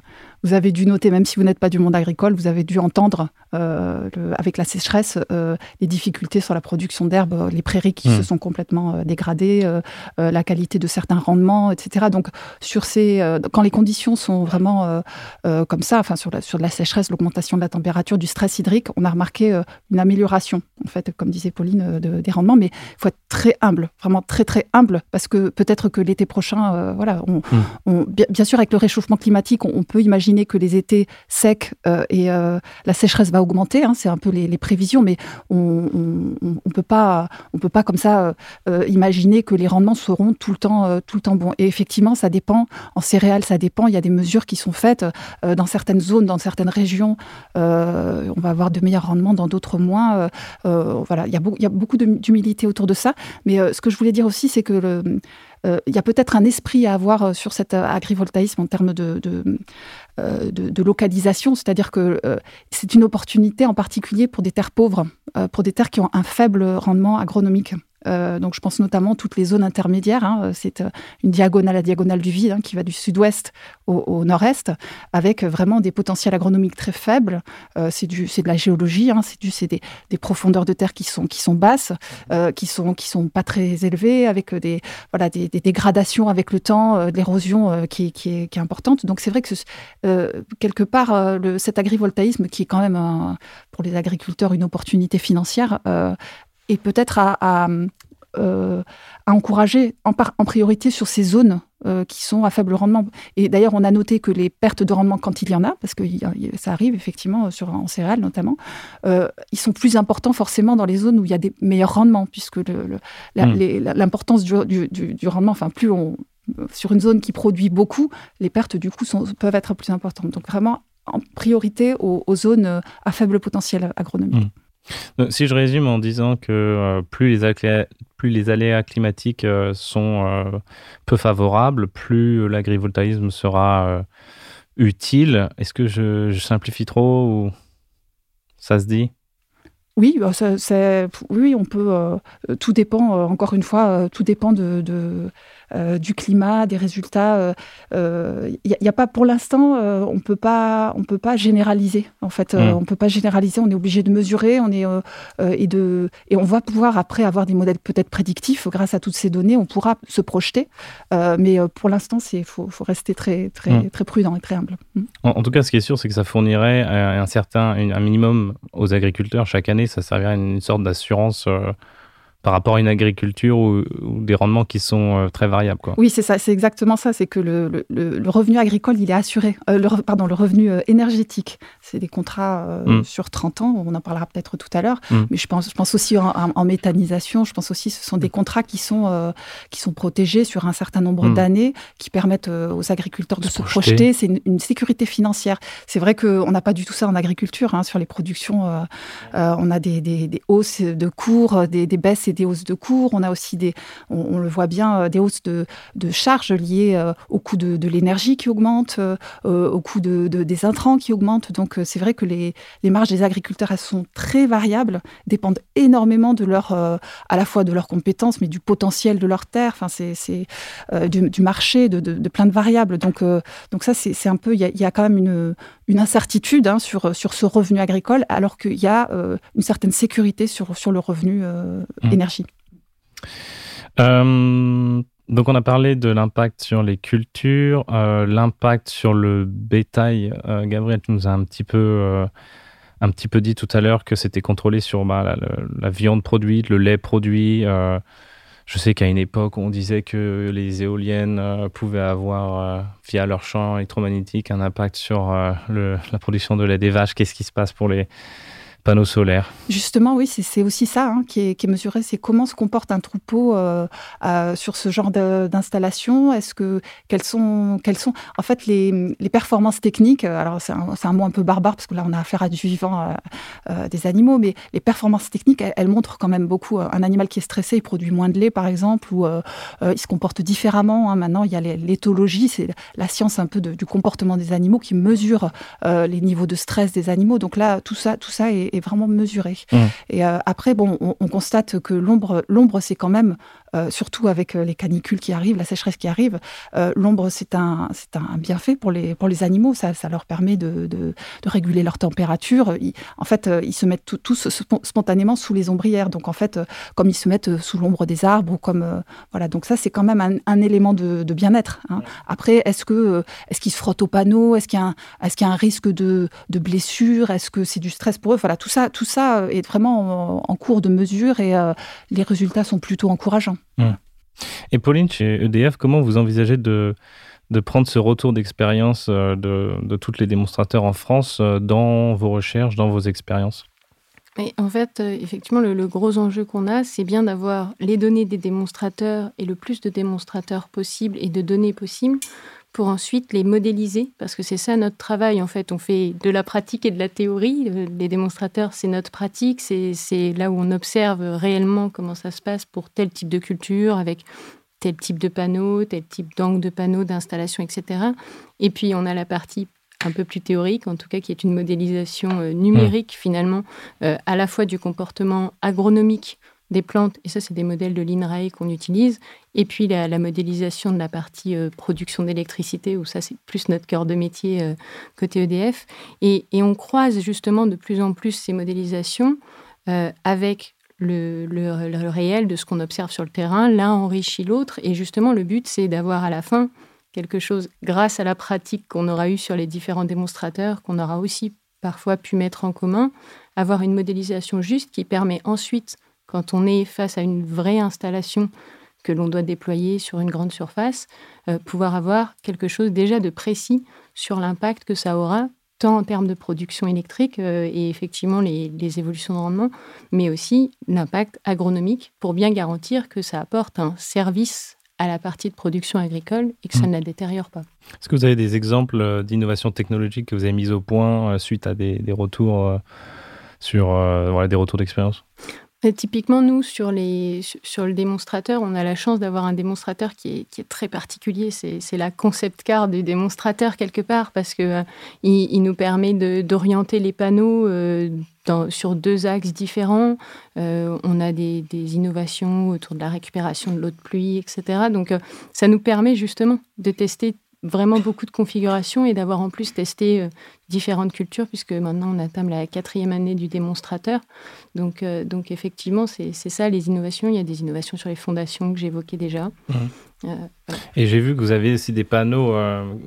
S1: vous avez dû noter, même si vous n'êtes pas du monde agricole, vous avez dû entendre euh, avec la sécheresse euh, les difficultés sur la production d'herbes, les prairies qui se sont complètement dégradées, la qualité de certains rendements, etc. Donc, sur ces, quand les conditions sont vraiment comme ça, enfin sur la, sur la sécheresse, l'augmentation de la température, du stress hydrique, on a remarqué une amélioration, en fait, comme disait Pauline, des rendements. Mais il faut être très humble, vraiment très très humble, parce que peut-être que l'été prochain euh, voilà, hmm. bien, sûr, avec le réchauffement climatique, on, peut imaginer que les étés secs euh, et euh, la sécheresse va augmenter. Hein, c'est un peu les, prévisions, mais on ne peut pas, on peut pas comme ça imaginer que les rendements seront tout le temps, tout le temps bons. Et effectivement, ça dépend. En céréales, ça dépend. Il y a des mesures qui sont faites dans certaines zones, dans certaines régions. on va avoir de meilleurs rendements, dans d'autres moins. voilà, il y a, il y a beaucoup d'humilité autour de ça. Mais ce que je voulais dire aussi, c'est que le, il y a peut-être un esprit à avoir euh, sur cet euh, agrivoltaïsme en termes de, localisation, c'est-à-dire que c'est une opportunité en particulier pour des terres pauvres, pour des terres qui ont un faible rendement agronomique. Euh, donc je pense notamment toutes les zones intermédiaires. Hein, c'est euh, une diagonale à diagonale du vide hein, qui va du sud-ouest au, nord-est, avec vraiment des potentiels agronomiques très faibles. Euh, c'est de la géologie, hein, c'est des, profondeurs de terre qui sont, qui sont basses, qui sont qui sont pas très élevées, avec des voilà des, dégradations avec le temps, de l'érosion qui, est, importante. Donc c'est vrai que quelque part cet agrivoltaïsme qui est quand même pour les agriculteurs une opportunité financière et peut-être à, euh, encourager en, en, priorité sur ces zones euh, qui sont à faible rendement. Et d'ailleurs, on a noté que les pertes de rendement, quand il y en a, parce que ça arrive effectivement sur, en céréales notamment, euh, ils sont plus importants forcément dans les zones où il y a des meilleurs rendements, puisque hmm. l'importance du, du, rendement, enfin plus on, sur une zone qui produit beaucoup, les pertes du coup sont, peuvent être plus importantes. Donc vraiment en priorité aux, zones à faible potentiel agronomique.
S5: Si je résume en disant que euh, plus, les aléas, plus les aléas climatiques euh, sont euh, peu favorables, plus l'agrivoltaïsme sera utile. Est-ce que je, simplifie trop ou ça se dit?
S1: Oui, bah, oui, on peut. tout dépend, encore une fois, tout dépend de, euh, du climat, des résultats. Il euh, n'y euh, a, pas pour l'instant, on peut pas, on peut pas généraliser. En fait, mm. on peut pas généraliser. On est obligé de mesurer. On est et de et on va pouvoir après avoir des modèles peut-être prédictifs grâce à toutes ces données. On pourra se projeter. mais pour l'instant, c'est faut, faut, rester très très mm. très prudent et très humble.
S5: Mm. En, tout cas, ce qui est sûr, c'est que ça fournirait un certain un minimum aux agriculteurs chaque année. Ça servirait à une sorte d'assurance par rapport à une agriculture ou, des rendements qui sont euh, très variables. Quoi.
S1: Oui, c'est ça, c'est exactement ça. C'est que le, le, revenu agricole, il est assuré. Euh, le, pardon, le revenu euh, énergétique, c'est des contrats mm. sur 30 ans. On en parlera peut-être tout à l'heure. Mm. Mais je pense, je pense aussi en, méthanisation. Je pense aussi, ce sont des mm. contrats qui sont qui sont protégés sur un certain nombre d'années, qui permettent aux agriculteurs de, se, projeter. C'est une, sécurité financière. C'est vrai qu'on n'a pas du tout ça en agriculture. Hein, sur les productions, on a des, des, des, hausses de cours, des, des baisses des hausses de cours, on a aussi des, on, le voit bien, des hausses de, charges liées au coût de, l'énergie qui augmente, au coût de, des intrants qui augmentent. Donc c'est vrai que les, marges des agriculteurs, elles sont très variables, dépendent énormément de leur, à la fois de leurs compétences, mais du potentiel de leur terre, c'est du, marché, de, plein de variables. Donc, ça, c'est un peu, il y, a quand même une, une incertitude hein, sur, sur ce revenu agricole, alors qu'il y a euh, une certaine sécurité sur, sur le revenu euh, mmh. énergie.
S5: Euh, donc on a parlé de l'impact sur les cultures, l'impact sur le bétail. Gabriel, tu nous as un petit peu un petit peu dit tout à l'heure que c'était contrôlé sur bah, la, la, viande produite, le lait produit. Je sais qu'à une époque, on disait que les éoliennes euh, pouvaient avoir, euh, via leur champ électromagnétique, un impact sur euh, la production de lait des vaches. Qu'est-ce qui se passe pour les, panneaux solaires.
S1: Justement, oui, c'est aussi ça hein, qui, est, mesuré, c'est comment se comporte un troupeau euh, euh, sur ce genre d'installation. Est-ce que quelles sont, quelles sont en fait les, performances techniques euh, Alors c'est un, mot un peu barbare parce que là on a affaire à du vivant, des animaux, mais les performances techniques, elles, montrent quand même beaucoup. Un animal qui est stressé, il produit moins de lait, par exemple, ou il se comporte différemment. Hein. Maintenant, il y a l'éthologie, c'est la science un peu du comportement des animaux qui mesure les niveaux de stress des animaux. Donc là, tout ça, tout ça est, est, vraiment mesuré. Mmh. Et euh, après, bon, on, constate que l'ombre, l'ombre, c'est quand même euh, surtout avec euh, les canicules qui arrivent, la sécheresse qui arrive, euh, l'ombre, c'est un, c'est un bienfait pour les, pour les animaux. Ça, ça leur permet de, de, réguler leur température. en fait, ils se mettent tous spontanément sous les ombrières. Donc, en fait, comme ils se mettent sous l'ombre des arbres ou comme. voilà. Donc, ça, c'est quand même un, élément de, bien-être. Hein. Après, est-ce, que, est-ce qu'ils se frottent au panneau? Est-ce qu'il y a un, est-ce qu'il y a un risque de, de blessure? Est-ce que c'est du stress pour eux? Voilà, tout ça, tout ça est vraiment en, en cours de mesure et les résultats sont plutôt encourageants.
S5: Et Pauline, chez EDF, comment vous envisagez de, de prendre ce retour d'expérience euh, de, de tous les démonstrateurs en France euh, dans vos recherches, dans vos expériences?
S6: En fait, euh, effectivement, le, gros enjeu qu'on a, c'est bien d'avoir les données des démonstrateurs et le plus de démonstrateurs possible et de données possibles pour ensuite les modéliser, parce que c'est ça notre travail. En fait, on fait de la pratique et de la théorie. Euh, les démonstrateurs, c'est notre pratique, c'est là où on observe réellement comment ça se passe pour tel type de culture, avec tel type de panneau, tel type d'angle de panneau, d'installation, etc. Et puis, on a la partie un peu plus théorique, en tout cas qui est une modélisation euh, numérique mmh. finalement, euh, à la fois du comportement agronomique des plantes, et ça c'est des modèles de l'INRAE qu'on utilise, et puis la, modélisation de la partie euh, production d'électricité, où ça c'est plus notre cœur de métier euh, côté EDF, et, on croise justement de plus en plus ces modélisations euh, avec le, le, réel de ce qu'on observe sur le terrain, l'un enrichit l'autre, et justement le but c'est d'avoir à la fin quelque chose, grâce à la pratique qu'on aura eue sur les différents démonstrateurs, qu'on aura aussi parfois pu mettre en commun, avoir une modélisation juste qui permet ensuite quand on est face à une vraie installation que l'on doit déployer sur une grande surface, euh, pouvoir avoir quelque chose déjà de précis sur l'impact que ça aura, tant en termes de production électrique euh, et effectivement les, évolutions de rendement, mais aussi l'impact agronomique pour bien garantir que ça apporte un service à la partie de production agricole et que ça mmh. ne la détériore pas.
S5: Est-ce que vous avez des exemples euh, d'innovation technologique que vous avez mises au point suite à des, retours sur des retours d'expérience?
S6: Typiquement, nous, sur, le démonstrateur, on a la chance d'avoir un démonstrateur qui est, très particulier. C'est la concept car du démonstrateur, quelque part, parce qu'il euh, il nous permet d'orienter les panneaux euh, sur deux axes différents. Euh, on a des, innovations autour de la récupération de l'eau de pluie, etc. Donc, ça nous permet justement de tester vraiment beaucoup de configurations et d'avoir en plus testé euh, différentes cultures, puisque maintenant on atteint la quatrième année du démonstrateur. Donc, euh, donc effectivement, c'est ça les innovations. Il y a des innovations sur les fondations que j'évoquais déjà.
S5: Mmh. Euh, et j'ai vu que vous avez aussi des panneaux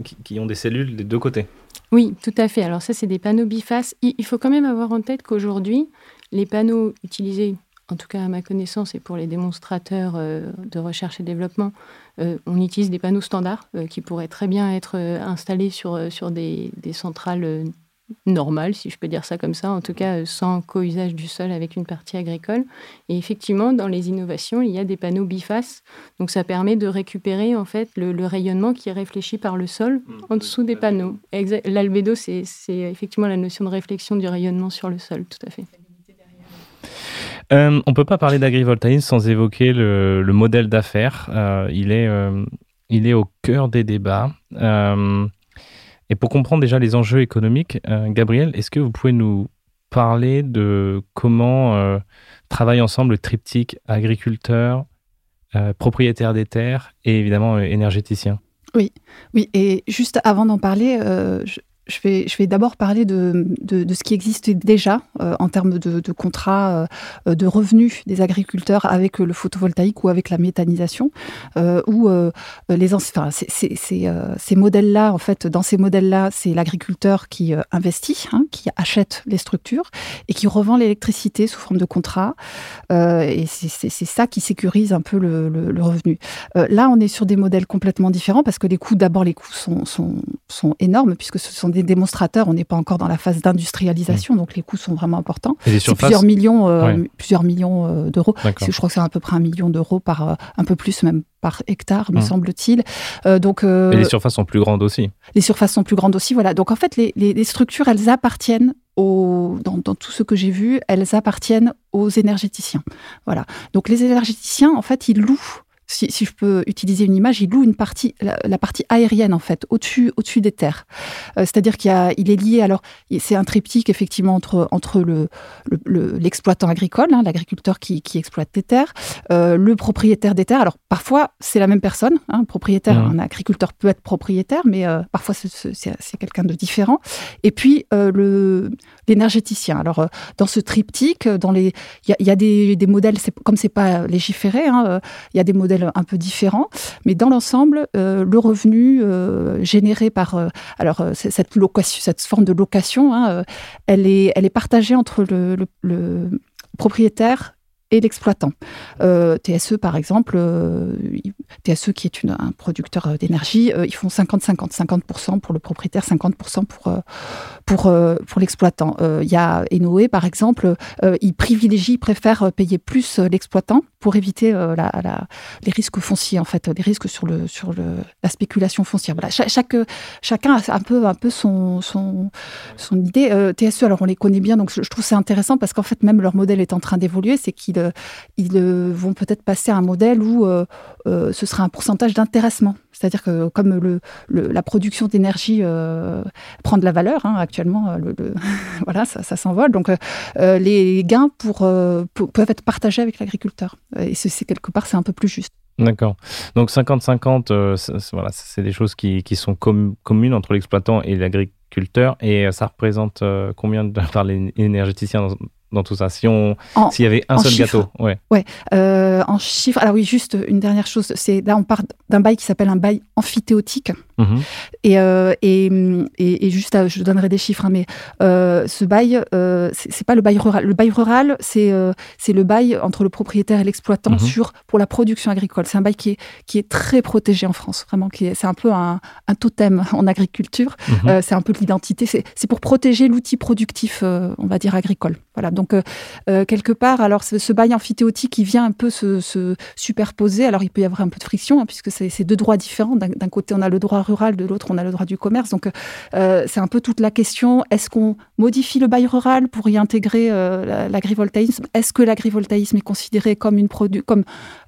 S5: qui, qui, ont des cellules des deux côtés.
S6: Oui, tout à fait. Alors ça, c'est des panneaux bifaces. Il faut quand même avoir en tête qu'aujourd'hui, les panneaux utilisés en tout cas à ma connaissance et pour les démonstrateurs euh, de recherche et développement, euh, on utilise des panneaux standards euh, qui pourraient très bien être installés sur, sur des, centrales normales, si je peux dire ça comme ça, en tout cas sans co-usage du sol avec une partie agricole. Et effectivement, dans les innovations, il y a des panneaux bifaces, donc ça permet de récupérer en fait le, rayonnement qui est réfléchi par le sol mmh. en dessous des panneaux. L'albédo, c'est effectivement la notion de réflexion du rayonnement sur le sol, tout à fait.
S5: Euh, on peut pas parler d'agrivoltaïsme sans évoquer le, le modèle d'affaires. Euh, il, est, euh, il est au cœur des débats. Euh, et pour comprendre déjà les enjeux économiques, Gabriel, est-ce que vous pouvez nous parler de comment travaillent ensemble le triptyque agriculteur, propriétaire des terres et évidemment énergéticien
S1: Oui, et juste avant d'en parler, je, je vais, d'abord parler de, ce qui existe déjà euh, en termes de, contrats euh, de revenus des agriculteurs avec le photovoltaïque ou avec la méthanisation, euh, euh, euh, ces modèles-là, en fait, dans ces modèles-là, c'est l'agriculteur qui euh, investit, hein, qui achète les structures et qui revend l'électricité sous forme de contrat. Euh, et c'est ça qui sécurise un peu le, revenu. Euh, là, on est sur des modèles complètement différents parce que les coûts, d'abord, les coûts sont, sont, sont énormes puisque ce sont des démonstrateurs. On n'est pas encore dans la phase d'industrialisation, donc les coûts sont vraiment importants.
S5: Et les surfaces
S1: plusieurs millions, euh,
S5: Ouais.
S1: plusieurs millions euh, d'euros. Je crois que c'est à peu près un million d'euros par, euh, un peu plus même par hectare, me
S5: Hum.
S1: semble-t-il. Euh, donc, euh,
S5: Et les surfaces sont plus grandes aussi.
S1: les surfaces sont plus grandes aussi. Voilà. Donc en fait, les, les- les structures, elles appartiennent aux, dans, dans tout ce que j'ai vu, elles appartiennent aux énergéticiens. Voilà. Donc les énergéticiens, en fait, ils louent. Si, si je peux utiliser une image, ils louent une partie, la, la partie aérienne en fait, au-dessus, au-dessus des terres. Euh, C'est-à-dire qu'il a, il est lié. Alors, il- c'est un triptyque effectivement entre entre le le- le- l'exploitant agricole, hein, l'agriculteur qui, qui exploite des terres, euh, le propriétaire des terres. Alors parfois c'est la même personne, hein, propriétaire.
S5: Mhm.
S1: Un agriculteur peut être propriétaire, mais euh, parfois c'est- c'est c'est quelqu'un de différent. Et puis le l'énergéticien. Alors dans ce triptyque, dans les, il y a, il y a des, des modèles. c'est- Comme c'est pas légiféré, hein, il y a des modèles un peu différents, mais dans l'ensemble, euh, le revenu euh, généré par euh, cette forme de location, hein, elle est partagée entre le propriétaire et l'exploitant. Euh, TSE, par exemple, euh, TSE qui est un producteur euh, d'énergie, ils font 50-50, 50% pour le propriétaire, 50% pour, pour, pour l'exploitant. Il y a Enoé, par exemple, euh, il privilégie, il préfère euh, payer plus l'exploitant pour éviter les risques fonciers, en fait, les risques sur, la spéculation foncière. Chacun a un peu, son, idée. TSE, alors on les connaît bien, donc je, je trouve c'est intéressant parce qu'en fait, même leur modèle est en train d'évoluer, c'est qu'ils ils euh, vont peut-être passer à un modèle où euh, euh, ce sera un pourcentage d'intéressement. C'est-à-dire que comme la production d'énergie prend de la valeur hein, actuellement, le, le- [laughs] voilà, ça, s'envole. Donc les gains peuvent être partagés avec l'agriculteur. Et c'est quelque part, c'est un peu plus juste.
S5: D'accord. Donc 50-50, euh, c'est- c'est- voilà, c'est des choses qui, sont com- communes entre l'exploitant et l'agriculteur. Et ça représente combien [laughs] par les énergéticiens dans, tout ça Si on,
S1: En-
S5: s'il y avait un seul
S1: chiffres.
S5: gâteau, ouais.
S1: Euh, en chiffres, alors oui, juste une dernière chose, c'est là on part d'un bail qui s'appelle un bail amphithéotique.
S5: Mhm.
S1: Et, euh, et, et, et juste, à- je donnerai des chiffres, hein, mais euh, ce bail, euh, c'est pas le bail rural. Le bail rural, c'est euh, c'est le bail entre le propriétaire et l'exploitant
S5: Mhm.
S1: sur pour la production agricole. C'est un bail qui est qui est très protégé en France, vraiment. qui est- C'est un peu un, un totem [laughs] en agriculture.
S5: Mhm.
S1: Euh, c'est un peu de l'identité. C'est pour protéger l'outil productif, euh, on va dire agricole. Voilà. Donc euh, euh, quelque part, alors ce, ce bail amphithéotique, il vient un peu se, se superposer. Alors il peut y avoir un peu de friction hein, puisque c'est deux droits différents. D'un côté, on a le droit rural, de l'autre, on a le droit du commerce. Donc euh, c'est un peu toute la question. Est-ce qu'on modifie le bail rural pour y intégrer euh, la- l'agrivoltaïsme? Est-ce que l'agrivoltaïsme est considéré comme une produ comme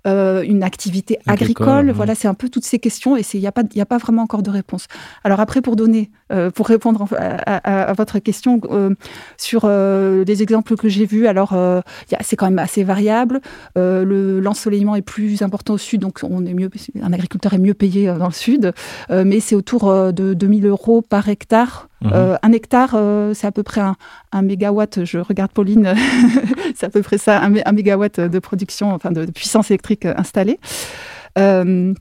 S1: euh, une activité
S5: Agricole,
S1: agricole. Voilà, c'est un peu toutes ces questions et il n'y a pas y a pas vraiment encore de réponse. Alors après, pour donner, euh, pour répondre à, à- à votre question euh, sur les exemples que j'ai vus, alors c'est quand même assez variable. Le- L'ensoleillement est plus important au sud, donc on est mieux, un agriculteur est mieux payé dans le sud, mais c'est autour de 2000 euros par hectare.
S5: Mhm.
S1: Euh, un hectare, euh, c'est à peu près un, un mégawatt. Je regarde Pauline, [laughs] c'est à peu près ça, un, mé- un mégawatt de production, enfin de, de puissance électrique installée. Euh,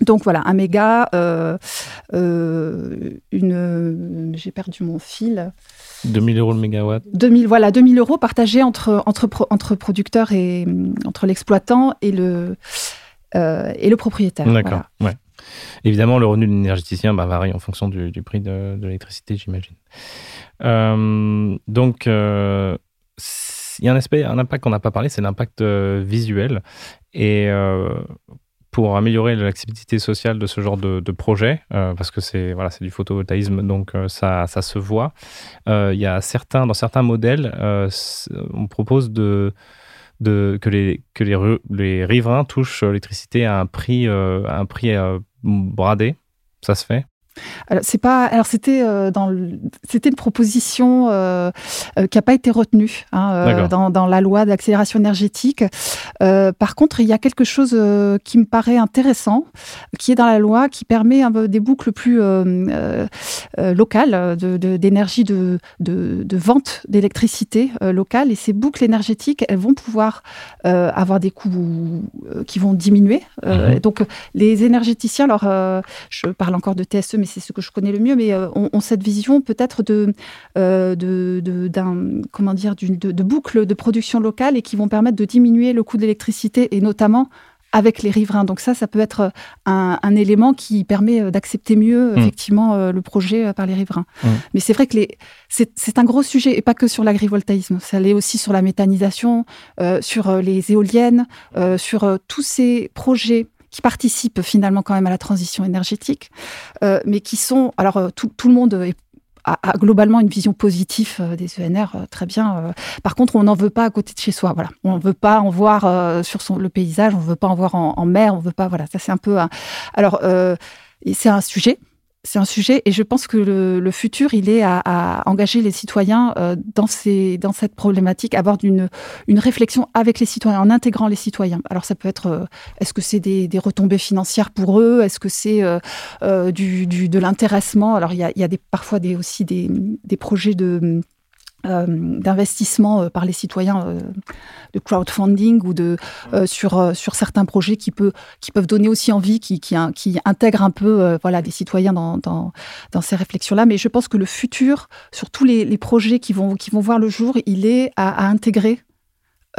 S1: donc voilà, un méga, une, j'ai perdu mon fil.
S5: 2000 euros le mégawatt.
S1: 2000, voilà, 2000 euros partagés entre, entre, pro- entre producteurs et entre l'exploitant et le, et le propriétaire.
S5: D'accord. Ouais. Évidemment, le revenu de l'énergéticien bah, varie en fonction du, prix de, l'électricité, j'imagine. Euh, donc, euh, il y a un aspect, un impact qu'on n'a pas parlé, c'est l'impact euh, visuel. Et pour améliorer l'accessibilité sociale de ce genre de, projet, parce que c'est voilà, du photovoltaïsme, donc ça, se voit. Il y a certains, dans certains modèles, on propose de de, que, les, que les, les riverains touchent l'électricité à un prix, euh, à un prix euh, bradé. Ça se fait
S1: Alors, c'est pas. Alors, c'était euh, dans. le- C'était une proposition euh, euh, qui n'a pas été retenue hein, dans, dans la loi d'accélération énergétique. Par contre, il y a quelque chose qui me paraît intéressant, qui est dans la loi, qui permet des boucles plus locales euh, de- de- d'énergie de, de, vente d'électricité locale. Et ces boucles énergétiques, elles vont pouvoir avoir des coûts qui vont diminuer.
S5: Mhm.
S1: Donc, les énergéticiens, alors, je parle encore de TSE, mais c'est ce que je connais le mieux, mais euh, ont, ont cette vision peut-être de, euh, de, comment dire, de, de boucles de production locale et qui vont permettre de diminuer le coût de l'électricité et notamment avec les riverains. Donc ça, ça peut être un, un élément qui permet euh, d'accepter mieux,
S5: Mm.
S1: effectivement, euh, le projet euh, par les riverains.
S5: Mm.
S1: Mais c'est vrai que les, c'est, un gros sujet, et pas que sur l'agrivoltaïsme. Ça l'est aussi sur la méthanisation, euh, sur euh, les éoliennes, euh, sur euh, tous ces projets qui participent finalement quand même à la transition énergétique, euh, mais qui sont... Alors, euh, tout, le monde a, globalement une vision positive euh, des ENR, très bien. Par contre, on n'en veut pas à côté de chez soi. Voilà, on ne veut pas en voir sur le paysage, on ne veut pas en voir en, mer, on veut pas. Voilà, ça c'est un peu. Alors, c'est un sujet. C'est un sujet et je pense que le, futur, il est à, engager les citoyens euh, dans, ces, dans cette problématique, avoir une, une réflexion avec les citoyens, en intégrant les citoyens. Alors ça peut être, euh, est-ce que c'est des, retombées financières pour eux? Est-ce que c'est euh, du, de l'intéressement? Alors il y a, des, parfois des, aussi des projets de euh, d'investissement euh, par les citoyens euh, de crowdfunding ou de euh, sur sur certains projets qui peut qui peuvent donner aussi envie qui qui, in- qui intègrent un peu voilà des citoyens dans, dans dans ces réflexions là mais je pense que le futur sur tous les, les projets qui vont qui vont voir le jour il est à, à intégrer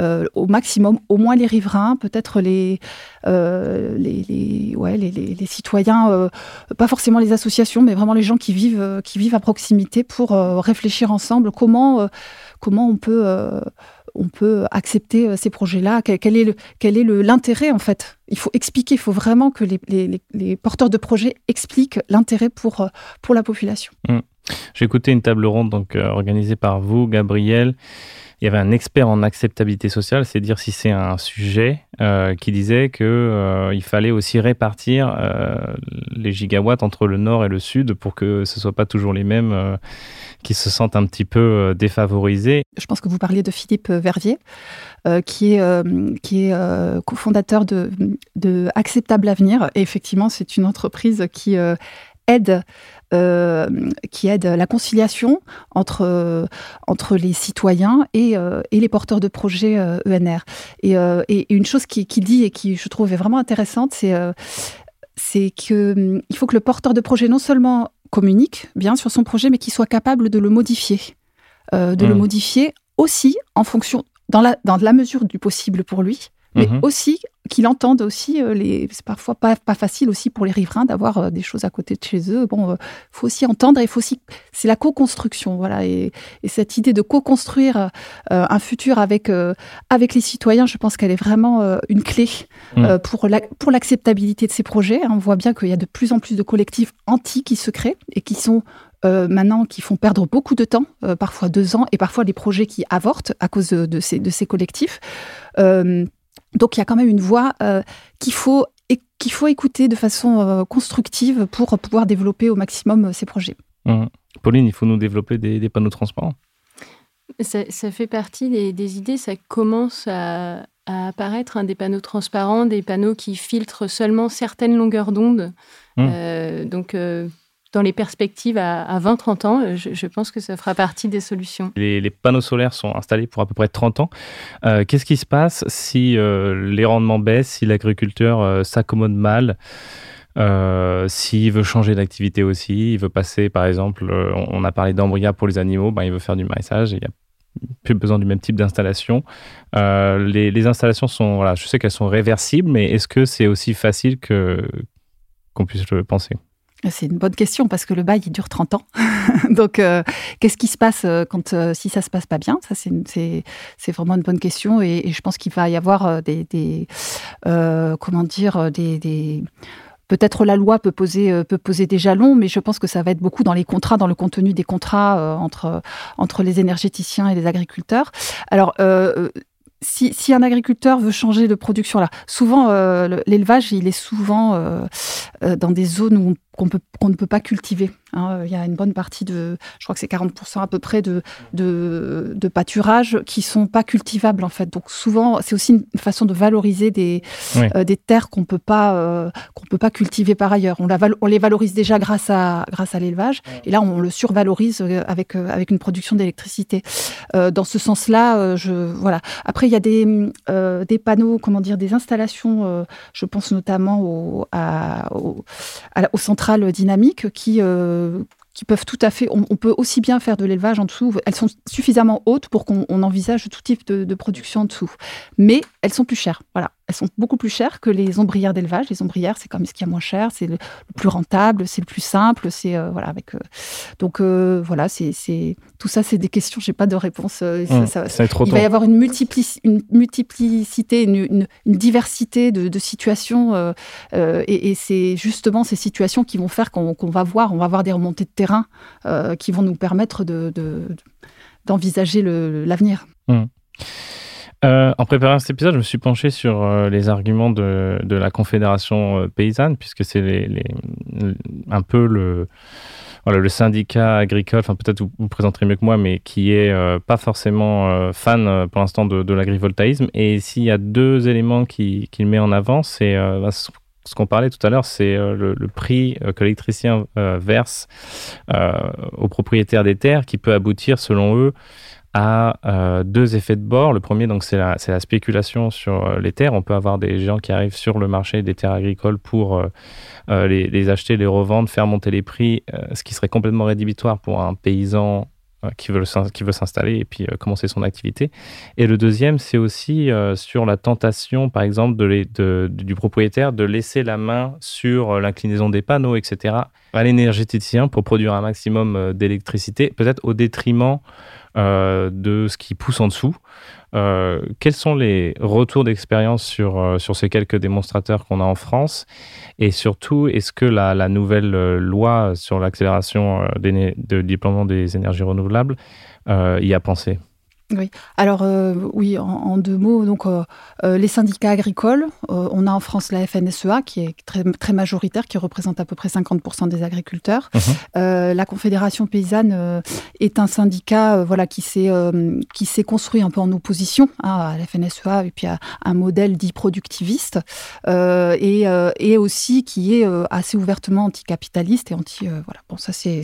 S1: euh, au maximum, au moins les riverains, peut-être les, euh, les, ouais, les, les- citoyens, euh, pas forcément les associations, mais vraiment les gens qui vivent, qui vivent à proximité pour réfléchir ensemble comment, comment on peut, on peut accepter ces projets-là, quel, est quel est l'intérêt en fait. Il faut expliquer, il faut vraiment que les, les- les- porteurs de projets expliquent l'intérêt pour, pour la population.
S5: J'ai écouté une table ronde donc, organisée par vous, Gabriel. Il y avait un expert en acceptabilité sociale, c'est dire si c'est un sujet, euh, qui disait que euh, il fallait aussi répartir euh, les gigawatts entre le nord et le sud pour que ce soit pas toujours les mêmes euh, qui se sentent un petit peu défavorisés.
S1: je pense que vous parliez de Philippe Vervier, qui est, qui est cofondateur de, de Acceptable Avenir. Et effectivement, c'est une entreprise qui aide, euh, qui aide la conciliation entre, euh, entre les citoyens et, euh, et les porteurs de projets ENR. Et, euh, et une chose qu'il qui dit et qui, je trouve, est vraiment intéressante, c'est c'est qu'il faut que le porteur de projet non seulement communique bien sur son projet, mais qu'il soit capable de le modifier. De le
S5: Mhm.
S1: modifier aussi en fonction, dans la, dans la mesure du possible pour lui, mais
S5: Mhm.
S1: aussi qu'il entende aussi euh, les. C'est parfois pas, pas facile aussi pour les riverains d'avoir euh, des choses à côté de chez eux. Bon, il faut aussi entendre et faut aussi. C'est la co-construction, voilà. Et, et cette idée de co-construire euh, un futur avec, euh, avec les citoyens, je pense qu'elle est vraiment euh, une clé euh, pour la- pour l'acceptabilité de ces projets. hein. On voit bien qu'il y a de plus en plus de collectifs anti qui se créent et qui sont euh, maintenant qui font perdre beaucoup de temps, euh, parfois deux ans, et parfois des projets qui avortent à cause de, de ces, de ces collectifs. Euh, donc il y a quand même une voix euh, qu'il faut, et qu'il faut écouter de façon euh, constructive pour pouvoir développer au maximum euh, ces projets.
S5: Mhm. Pauline, il faut nous développer des, des panneaux transparents.
S6: Ça, ça fait partie des, des idées, ça commence à, à apparaître, hein, des panneaux transparents, des panneaux qui filtrent seulement certaines longueurs d'onde. Euh, donc, euh, dans les perspectives à, à 20-30 ans, je, pense que ça fera partie des solutions.
S5: Les, panneaux solaires sont installés pour à peu près 30 ans. Euh, Qu'est-ce qui se passe si euh, les rendements baissent, si l'agriculteur euh, s'accommode mal euh, S'il veut changer d'activité aussi, il veut passer, par exemple, on a parlé d'embryas pour les animaux, ben, il veut faire du maraîchage, il n'y a plus besoin du même type d'installation. Les, installations sont, je sais qu'elles sont réversibles, mais est-ce que c'est aussi facile que qu'on puisse le penser?
S1: C'est une bonne question parce que le bail il dure 30 ans. [laughs] Donc euh, qu'est-ce qui se passe euh, quand euh, si ça se passe pas bien? Ça c'est vraiment une bonne question et, je pense qu'il va y avoir des, comment dire des, Peut-être la loi peut poser, peut poser des jalons, mais je pense que ça va être beaucoup dans les contrats, dans le contenu des contrats entre, entre les énergéticiens et les agriculteurs. Alors, si, un agriculteur veut changer de production là, souvent l'élevage il est souvent dans des zones où qu'on ne peut pas cultiver. Hein. Il y a une bonne partie de, je crois que c'est 40% à peu près de, de, de, pâturages qui sont pas cultivables en fait. Donc souvent, c'est aussi une façon de valoriser des, des terres qu'on peut pas qu'on peut pas cultiver par ailleurs. On, la, on les valorise déjà grâce à grâce à l'élevage et là on le survalorise avec avec une production d'électricité. dans ce sens-là, je voilà. Après il y a des, euh, des panneaux, comment dire, des installations, euh, je pense notamment au, à, aux dynamiques qui, euh, qui peuvent tout à fait. On, peut aussi bien faire de l'élevage en dessous. Elles sont suffisamment hautes pour qu'on envisage tout type de, de, production en dessous. Mais elles sont plus chères. Voilà elles sont beaucoup plus chères que les ombrières d'élevage. Les ombrières, c'est comme ce qui est moins cher, c'est le, plus rentable, c'est le plus simple, c'est euh, voilà avec. Euh, donc euh, voilà, c'est tout ça, c'est des questions. J'ai pas de réponse.
S5: Mmh, ça, trop
S1: il va y avoir une, une multiplicité, une, diversité de, situations, et, c'est justement ces situations qui vont faire qu'on va voir, on va voir des remontées de terrain qui vont nous permettre d'envisager de, l'avenir.
S5: Mmh. Euh, en préparant cet épisode, je me suis penché sur euh, les arguments de, la Confédération euh, paysanne, puisque c'est un peu le, syndicat agricole, peut-être vous, présenterez mieux que moi, mais qui est pas forcément fan pour l'instant de, l'agrivoltaïsme. Et s'il y a deux éléments qu'il met en avant, c'est bah, ce qu'on parlait tout à l'heure, c'est le, prix que l'électricien verse aux propriétaires des terres, qui peut aboutir, selon eux, a euh, deux effets de bord. Le premier, donc, c'est la, la, spéculation sur euh, les terres. On peut avoir des gens qui arrivent sur le marché des terres agricoles pour euh, les, acheter, les revendre, faire monter les prix, ce qui serait complètement rédhibitoire pour un paysan qui veut, s'installer et puis commencer son activité. Et le deuxième, c'est aussi sur la tentation, par exemple, du propriétaire de laisser la main sur l'inclinaison des panneaux, etc., à l'énergéticien pour produire un maximum d'électricité, peut-être au détriment de ce qui pousse en dessous. Euh, quels sont les retours d'expérience sur, euh, sur ces quelques démonstrateurs qu'on a en France? Et surtout, est-ce que la, la, nouvelle loi sur l'accélération de déploiement des énergies renouvelables y a pensé?
S1: Oui, alors euh, oui, en, deux mots, donc euh, euh, les syndicats agricoles, on a en France la FNSEA qui est très, très majoritaire, qui représente à peu près 50% des agriculteurs. Mhm. la Confédération paysanne est un syndicat voilà qui s'est qui s'est construit un peu en opposition hein, à la FNSEA et puis à un modèle dit productiviste et, et aussi qui est assez ouvertement anticapitaliste et anti voilà bon ça c'est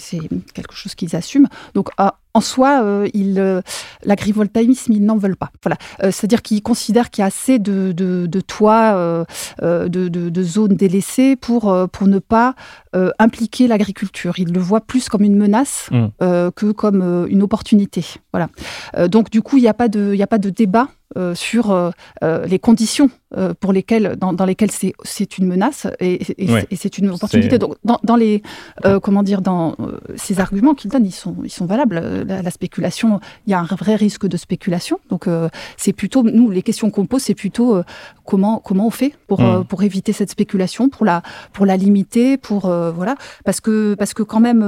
S1: quelque chose qu'ils assument donc en soi, euh, euh, l'agrivoltaïsme, ils n'en veulent pas. Voilà. Euh, c'est-à-dire qu'ils considèrent qu'il y a assez de, de, toits, de, de, zones délaissées pour, pour ne pas impliquer l'agriculture. Ils le voient plus comme une menace mmh. que comme une opportunité. Voilà. donc, du coup, il n'y a, pas de, il a pas de débat euh, sur euh, euh, les conditions pour lesquelles, dans, dans lesquelles c'est une menace et, et c'est une opportunité. Donc, dans, dans les, comment dire, dans ces arguments qu'ils donnent, ils sont, ils sont valables. La, spéculation, il y a un vrai risque de spéculation. Donc, c'est plutôt, nous, les questions qu'on pose, c'est plutôt comment, comment on fait pour, mmh. pour éviter cette spéculation, pour la, pour la limiter, pour, voilà, parce que, parce que quand même,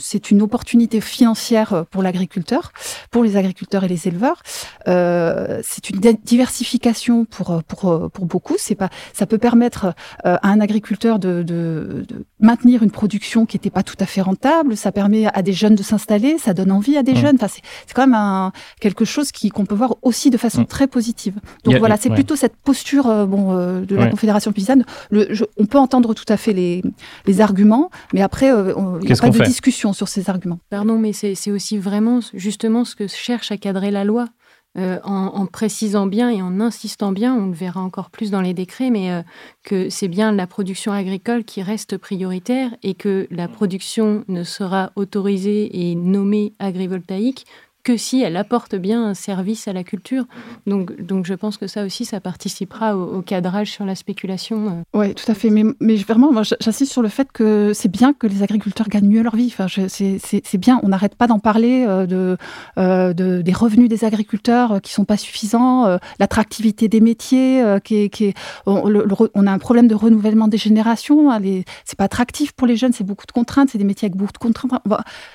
S1: c'est une opportunité financière pour l'agriculteur, pour les agriculteurs et les éleveurs. c'est une diversification pour, euh, pour, euh, pour beaucoup. C'est pas, ça peut permettre euh, à un agriculteur de, de, de maintenir une production qui n'était pas tout à fait rentable. Ça permet à des jeunes de s'installer. Ça donne envie à des mmh. jeunes. Enfin, c'est quand même un, quelque chose qui qu'on peut voir aussi de façon mmh. très positive. Donc voilà, c'est plutôt cette posture bon, de la Confédération paysanne. Le, on peut entendre tout à fait les, les arguments, mais après, il n'y a pas de discussion sur ces arguments.
S6: Pardon, mais c'est aussi vraiment justement ce que cherche à cadrer la loi. Euh, en, précisant bien et en insistant bien, on le verra encore plus dans les décrets, mais euh, que c'est bien la production agricole qui reste prioritaire et que la production ne sera autorisée et nommée agrivoltaïque que si elle apporte bien un service à la culture. Donc, je pense que ça aussi, ça participera au, cadrage sur la spéculation.
S1: Euh. Oui, tout à fait. Mais, vraiment, j'insiste sur le fait que c'est bien que les agriculteurs gagnent mieux leur vie. Enfin, c'est bien, on n'arrête pas d'en parler euh, euh, de, des revenus des agriculteurs qui sont pas suffisants, l'attractivité des métiers, qui on, a un problème de renouvellement des générations. Hein, c'est pas attractif pour les jeunes, c'est beaucoup de contraintes, c'est des métiers avec beaucoup de contraintes.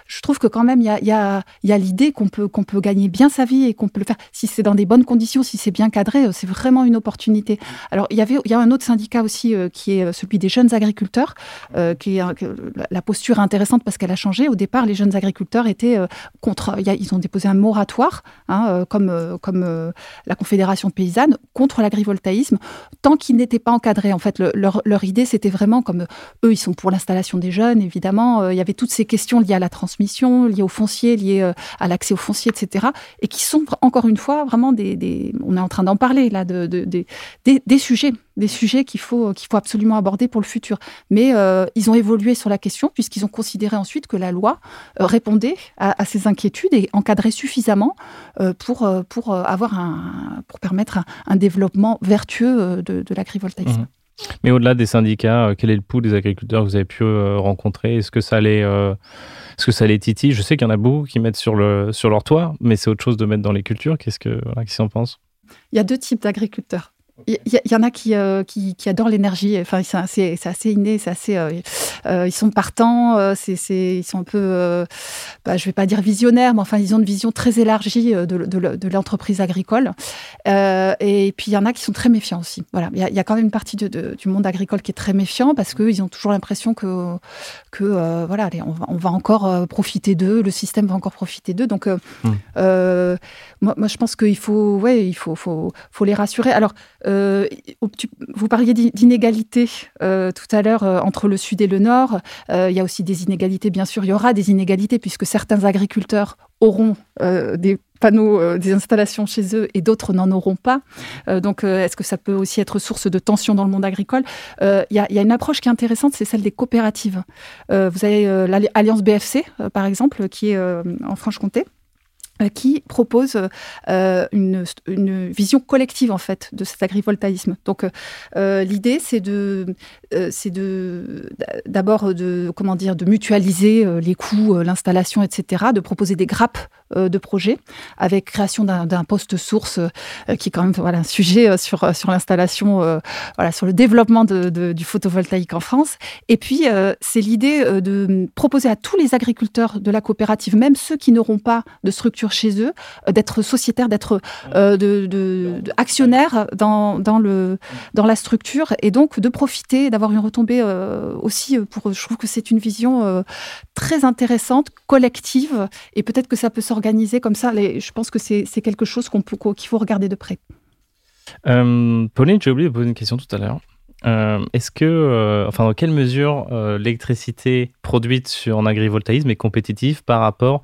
S1: je trouve que quand même, il y a, y a l'idée qu'on peut qu'on peut gagner bien sa vie et qu'on peut le faire si c'est dans des bonnes conditions, si c'est bien cadré, euh, c'est vraiment une opportunité. Alors, il y avait, il y a un autre syndicat aussi euh, qui est celui des jeunes agriculteurs, qui est la posture intéressante parce qu'elle a changé. Au départ, les jeunes agriculteurs étaient contre, ils ont déposé un moratoire, hein, comme, comme la Confédération paysanne, contre l'agrivoltaïsme, tant qu'il n'était pas encadré. En fait, leur, leur idée, c'était vraiment comme eux, ils sont pour l'installation des jeunes, évidemment. il y avait toutes ces questions liées à la transmission, liées au foncier, liées à l'accès au foncier, etc. Et qui sont encore une fois vraiment des, on est en train d'en parler là, de, des, sujets, des sujets qu'il faut qu'il faut absolument aborder pour le futur. Mais euh, ils ont évolué sur la question puisqu'ils ont considéré ensuite que la loi euh, répondait à, ces inquiétudes et encadrait suffisamment euh, pour pour avoir un pour permettre un, développement vertueux de, l'agrivoltaïsme. Mmh.
S5: Mais au-delà des syndicats, quel est le pouls des agriculteurs que vous avez pu rencontrer? Est-ce que ça allait est-ce que ça les titille Je sais qu'il y en a beaucoup qui mettent sur, le, sur leur toit, mais c'est autre chose de mettre dans les cultures. Qu'est-ce que, voilà, qu'est-ce
S1: Il y a deux types d'agriculteurs. Il y, en a qui, euh, qui, qui, adorent l'énergie. Enfin, c'est assez, assez, inné, c'est assez. Euh, euh, ils sont partants. c'est, ils sont un peu, bah, je vais pas dire visionnaires, mais enfin, ils ont une vision très élargie de, de, de l'entreprise agricole. et puis il y en a qui sont très méfiants aussi. Voilà, il y, y, a quand même une partie du monde agricole qui est très méfiant parce qu'ils ont toujours l'impression que, que voilà, allez, on, va, on, va, encore profiter d'eux, le système va encore profiter d'eux. Donc, mmh. moi, moi, je pense qu'il faut, ouais, il faut, faut, faut les rassurer. Alors euh, vous parliez d'inégalités euh, tout à l'heure euh, entre le sud et le nord. il y a aussi des inégalités, bien sûr. Il y aura des inégalités puisque certains agriculteurs auront des panneaux, des installations chez eux et d'autres n'en auront pas. donc, est-ce que ça peut aussi être source de tension dans le monde agricole? Il y, a une approche qui est intéressante, c'est celle des coopératives. vous avez l'Alliance BFC, par exemple, qui est en Franche-Comté qui propose euh, une, une, vision collective en fait de cet agrivoltaïsme. Donc euh, l'idée c'est de c'est de d'abord de comment dire de mutualiser les coûts, l'installation, etc. De proposer des grappes de projets avec création d'un poste source qui est quand même voilà un sujet sur sur l'installation voilà sur le développement de, de, du photovoltaïque en France. Et puis c'est l'idée de proposer à tous les agriculteurs de la coopérative, même ceux qui n'auront pas de structure chez eux, euh, d'être sociétaire, d'être euh, de, actionnaire dans, dans, le, dans la structure et donc de profiter, d'avoir une retombée euh, aussi. Pour, je trouve que c'est une vision très intéressante, collective, et peut-être que ça peut s'organiser comme ça. Les, je pense que c'est quelque chose qu'on qu'il faut regarder de près.
S5: Pauline, j'ai oublié de poser une question tout à l'heure. Euh, est-ce que, euh, enfin, dans quelle mesure euh, l'électricité produite sur un agrivoltaïsme est compétitive par rapport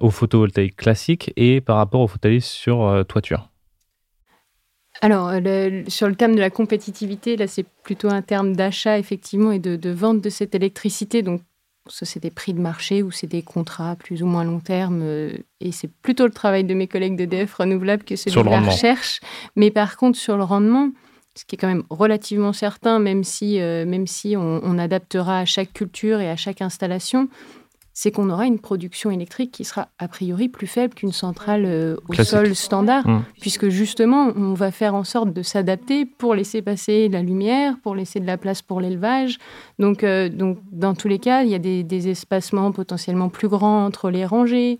S5: au photovoltaïque classique et par rapport au photovoltaïque sur toiture?
S6: Alors, sur le terme de la compétitivité, là, c'est plutôt un terme d'achat, effectivement, et de, vente de cette électricité. Donc, ça, c'est des prix de marché ou c'est des contrats plus ou moins long terme. et c'est plutôt le travail de mes collègues d'EDF Renouvelable que celui de la recherche. Mais par contre, sur le rendement, ce qui est quand même relativement certain, même si, euh, même si on, adaptera à chaque culture et à chaque installation, c'est qu'on aura une production électrique qui sera a priori plus faible qu'une centrale euh, au sol standard, mmh. puisque justement, on va faire en sorte de s'adapter pour laisser passer la lumière, pour laisser de la place pour l'élevage. Donc, euh, donc, dans tous les cas, il y a des, des espacements potentiellement plus grands entre les rangées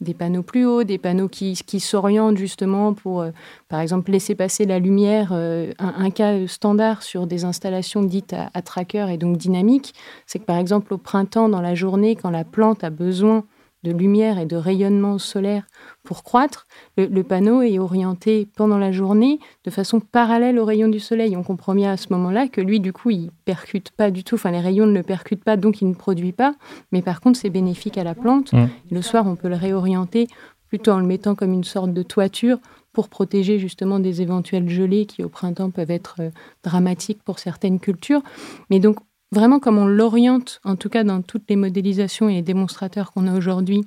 S6: des panneaux plus hauts, des panneaux qui, qui s'orientent justement pour, euh, par exemple, laisser passer la lumière. Euh, un, cas standard sur des installations dites à, à tracker et donc dynamiques, c'est que par exemple au printemps, dans la journée, quand la plante a besoin de lumière et de rayonnement solaire pour croître, le, panneau est orienté pendant la journée de façon parallèle aux rayons du soleil. On comprend bien à ce moment-là que lui, du coup, il percute pas du tout, enfin les rayons ne le percutent pas, donc il ne produit pas, mais par contre c'est bénéfique à la plante. Mmh. Le soir, on peut le réorienter plutôt en le mettant comme une sorte de toiture pour protéger justement des éventuelles gelées qui au printemps peuvent être euh, dramatiques pour certaines cultures. Mais donc vraiment comme on l'oriente, en tout cas dans toutes les modélisations et les démonstrateurs qu'on a aujourd'hui,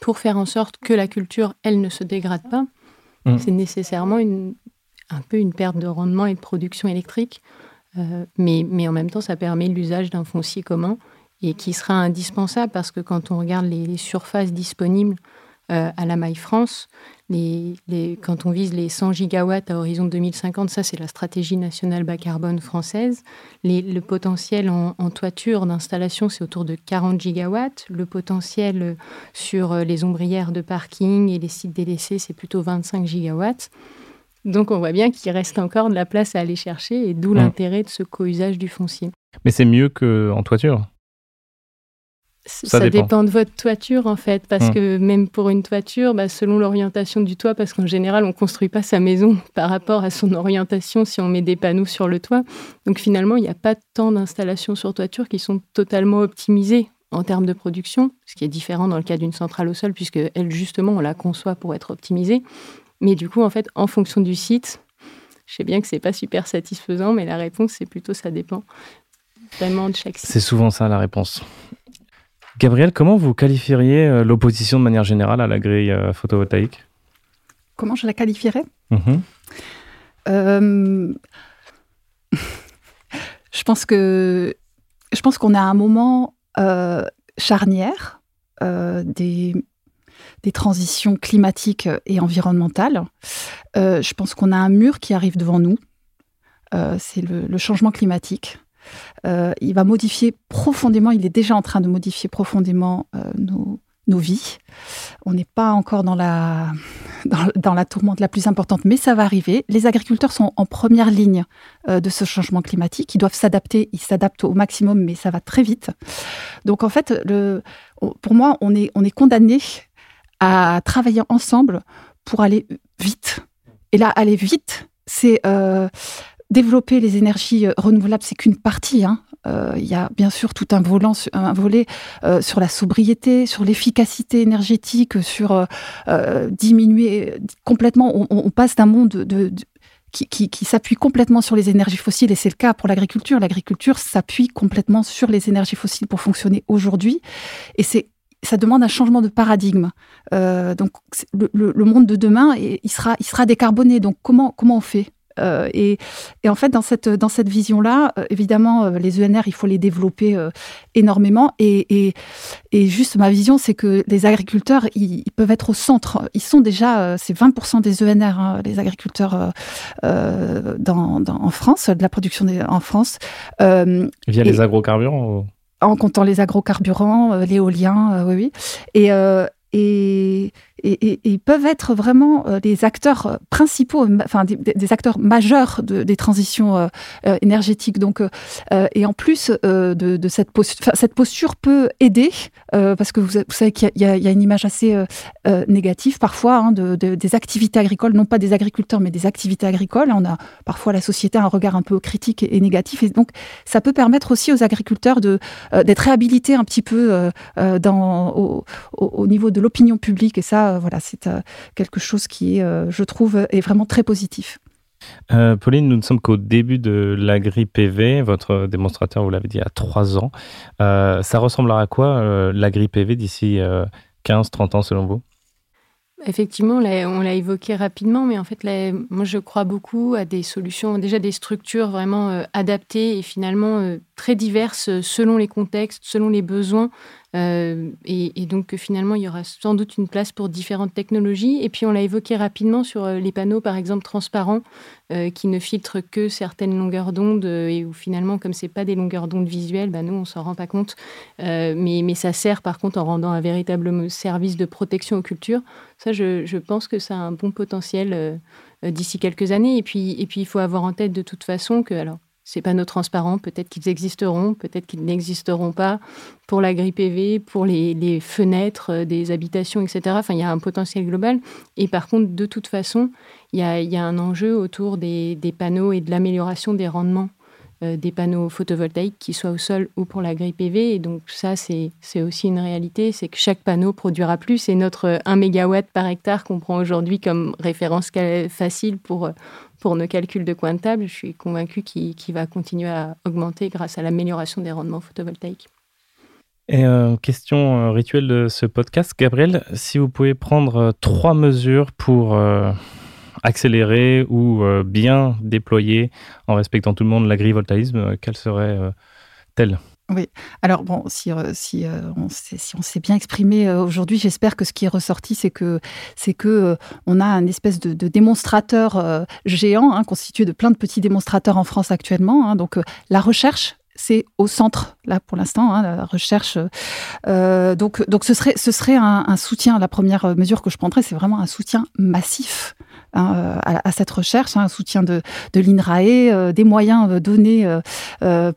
S6: pour faire en sorte que la culture, elle, ne se dégrade pas, mmh. c'est nécessairement une, un peu une perte de rendement et de production électrique. Euh, mais, mais en même temps, ça permet l'usage d'un foncier commun et qui sera indispensable parce que quand on regarde les, surfaces disponibles à la maille France. quand on vise les 100 gigawatts à horizon 2050, ça c'est la stratégie nationale bas carbone française. le potentiel en, toiture d'installation, c'est autour de 40 gigawatts. Le potentiel sur les ombrières de parking et les sites délaissés, c'est plutôt 25 gigawatts. Donc on voit bien qu'il reste encore de la place à aller chercher et d'où mmh. l'intérêt de ce co-usage du foncier.
S5: Mais c'est mieux qu'en toiture?
S6: Ça, dépend. de votre toiture en fait, parce mmh. que même pour une toiture, bah, selon l'orientation du toit, parce qu'en général on ne construit pas sa maison [laughs] par rapport à son orientation si on met des panneaux sur le toit. Donc finalement, il n'y a pas tant d'installations sur toiture qui sont totalement optimisées en termes de production, ce qui est différent dans le cas d'une centrale au sol, puisque elle justement on la conçoit pour être optimisée. Mais du coup, en fait, en fonction du site, je sais bien que c'est pas super satisfaisant, mais la réponse, c'est plutôt ça dépend vraiment de chaque site.
S5: C'est souvent ça la réponse. Gabriel, comment vous qualifieriez euh, l'opposition de manière générale à la grille euh, photovoltaïque?
S1: Comment je la qualifierais?
S5: Mhm.
S1: euh, [laughs] Je pense que je pense qu'on a un moment charnière des des transitions climatiques et environnementales. Je pense qu'on a un mur qui arrive devant nous. C'est le, changement climatique. Euh, il va modifier profondément, il est déjà en train de modifier profondément nos, nos, vies. On n'est pas encore dans la, [laughs] dans, la tourmente la plus importante, mais ça va arriver. Les agriculteurs sont en première ligne de ce changement climatique. Ils doivent s'adapter, ils s'adaptent au maximum, mais ça va très vite. Donc en fait, le, pour moi, on est, on est condamné à travailler ensemble pour aller vite. Et là, aller vite, c'est euh, développer les énergies euh, renouvelables, c'est qu'une partie. Hein. Euh, il y a bien sûr tout un, volet sur la sobriété, sur l'efficacité énergétique, sur diminuer complètement. On, passe d'un monde de, qui, s'appuie complètement sur les énergies fossiles, et c'est le cas pour l'agriculture. L'agriculture s'appuie complètement sur les énergies fossiles pour fonctionner aujourd'hui. Et ça demande un changement de paradigme. Euh, donc le, monde de demain, il sera, décarboné. Donc comment on fait? Euh, et, en fait, dans cette, dans cette vision-là, euh, évidemment, les ENR, il faut les développer énormément. Et, et, juste ma vision, c'est que les agriculteurs, ils, peuvent être au centre. Ils sont déjà, c'est 20% des ENR, hein, les agriculteurs dans, en France, de la production en France.
S5: Via les agrocarburants
S1: en comptant les agrocarburants, euh, l'éolien, euh, oui, oui. Et, euh, et, ils peuvent être vraiment des acteurs principaux, enfin des, acteurs majeurs des transitions énergétiques. Donc, et en plus de, cette posture, peut aider parce que vous, savez qu'il y, a une image assez négative parfois hein, de, des activités agricoles, non pas des agriculteurs, mais des activités agricoles. On a parfois la société a un regard un peu critique et, négatif, et donc ça peut permettre aussi aux agriculteurs de d'être réhabilités un petit peu dans au, au niveau de l'opinion publique. Et ça, voilà, c'est quelque chose qui est, je trouve, est vraiment très positif.
S5: Pauline, nous ne sommes qu'au début de l'agri PV. Votre démonstrateur, vous l'avez dit, a trois ans. ça ressemblera à quoi l'agri PV d'ici 15-30 ans selon vous?
S6: Effectivement, on l'a évoqué rapidement, mais en fait, moi, je crois beaucoup à des solutions, déjà des structures vraiment adaptées et finalement très diverses selon les contextes, selon les besoins. Euh, et, donc finalement, il y aura sans doute une place pour différentes technologies. Et puis on l'a évoqué rapidement sur euh, les panneaux, par exemple, transparents, euh, qui ne filtrent que certaines longueurs d'onde, et où finalement, comme ce pas des longueurs d'onde visuelles, bah, nous, on s'en rend pas compte. mais, mais ça sert par contre en rendant un véritable service de protection aux cultures. Ça, je, je pense que ça a un bon potentiel d'ici quelques années. Et puis, et puis, il faut avoir en tête de toute façon que, alors, ces panneaux transparents, peut-être qu'ils existeront, peut-être qu'ils n'existeront pas pour la grille PV, pour les, fenêtres euh, des habitations, etc. Enfin, il y a un potentiel global. Et par contre, de toute façon, il y a, un enjeu autour des, panneaux et de l'amélioration des rendements des panneaux photovoltaïques, qu'ils soient au sol ou pour la grille PV. Et donc ça, c'est aussi une réalité, c'est que chaque panneau produira plus. C'est notre 1 MW par hectare qu'on prend aujourd'hui comme référence facile pour pour nos calculs de coin de table, je suis convaincue qu'il va continuer à augmenter grâce à l'amélioration des rendements photovoltaïques.
S5: Et euh, question euh, rituelle de ce podcast, Gabriel, si vous pouvez prendre euh, trois mesures pour accélérer ou bien déployer en respectant tout le monde l'agrivoltaïsme, quelles seraient-elles
S1: Oui. Alors bon, si, si on s'est bien exprimé aujourd'hui, j'espère que ce qui est ressorti, c'est que c'est que on a un espèce de, démonstrateur géant hein, constitué de plein de petits démonstrateurs en France actuellement. Hein. donc la recherche c'est au centre là pour l'instant, hein, la recherche. Euh, donc, donc ce serait, ce serait un, soutien. La première mesure que je prendrais, c'est vraiment un soutien massif hein, à, cette recherche, hein, un soutien de, de l'INRAE, euh, des moyens euh, donnés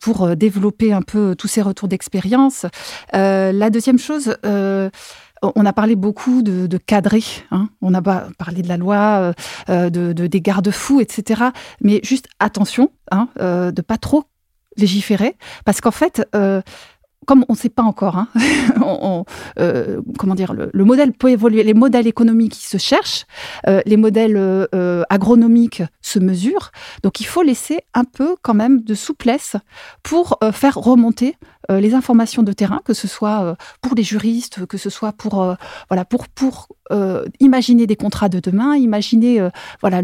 S1: pour développer un peu tous ces retours d'expérience. la deuxième chose. On a parlé beaucoup de, cadrer, on a parlé de la loi, de, des garde-fous, etc. Mais juste attention, hein, de pas trop légiférer, parce qu'en fait, euh, comme on ne sait pas encore, hein, [laughs] euh, comment dire, le, modèle peut évoluer, les modèles économiques se cherchent, euh, les modèles agronomiques se mesurent, donc il faut laisser un peu quand même de souplesse pour faire remonter les informations de terrain, que ce soit euh, pour les juristes, que ce soit pour euh, imaginer des contrats de demain, imaginer voilà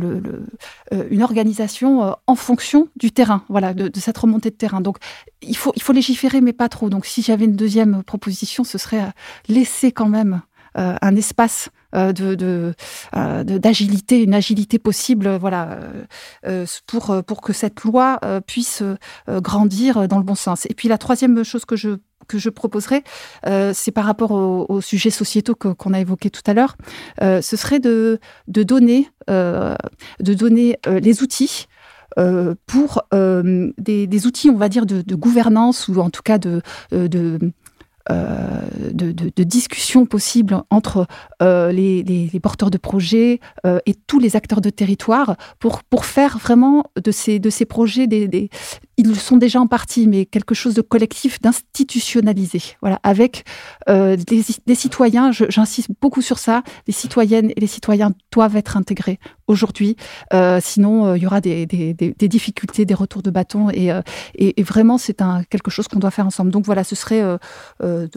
S1: une organisation en fonction du terrain, de, cette remontée de terrain. Donc il faut légiférer, mais pas trop. Donc si j'avais une deuxième proposition, ce serait laisser quand même un espace de, d'agilité, une agilité possible, voilà, pour, pour que cette loi puisse grandir dans le bon sens. Et puis la troisième chose que je que je proposerais, c'est par rapport aux, sujets sociétaux qu'on a évoqués tout à l'heure, ce serait de, de donner, de donner les outils pour des, des, outils, on va dire, de, gouvernance ou en tout cas de euh, de, discussions possibles entre euh, les, les, porteurs de projets euh, et tous les acteurs de territoire pour, pour faire vraiment de ces, de ces projets ils le sont déjà en partie, mais quelque chose de collectif, d'institutionnalisé. Voilà, avec euh, des, citoyens, j'insiste beaucoup sur ça, les citoyennes et les citoyens doivent être intégrés aujourd'hui, sinon il y aura des, des, difficultés, des retours de bâton, et, et, et vraiment c'est quelque chose qu'on doit faire ensemble. Donc voilà, ce serait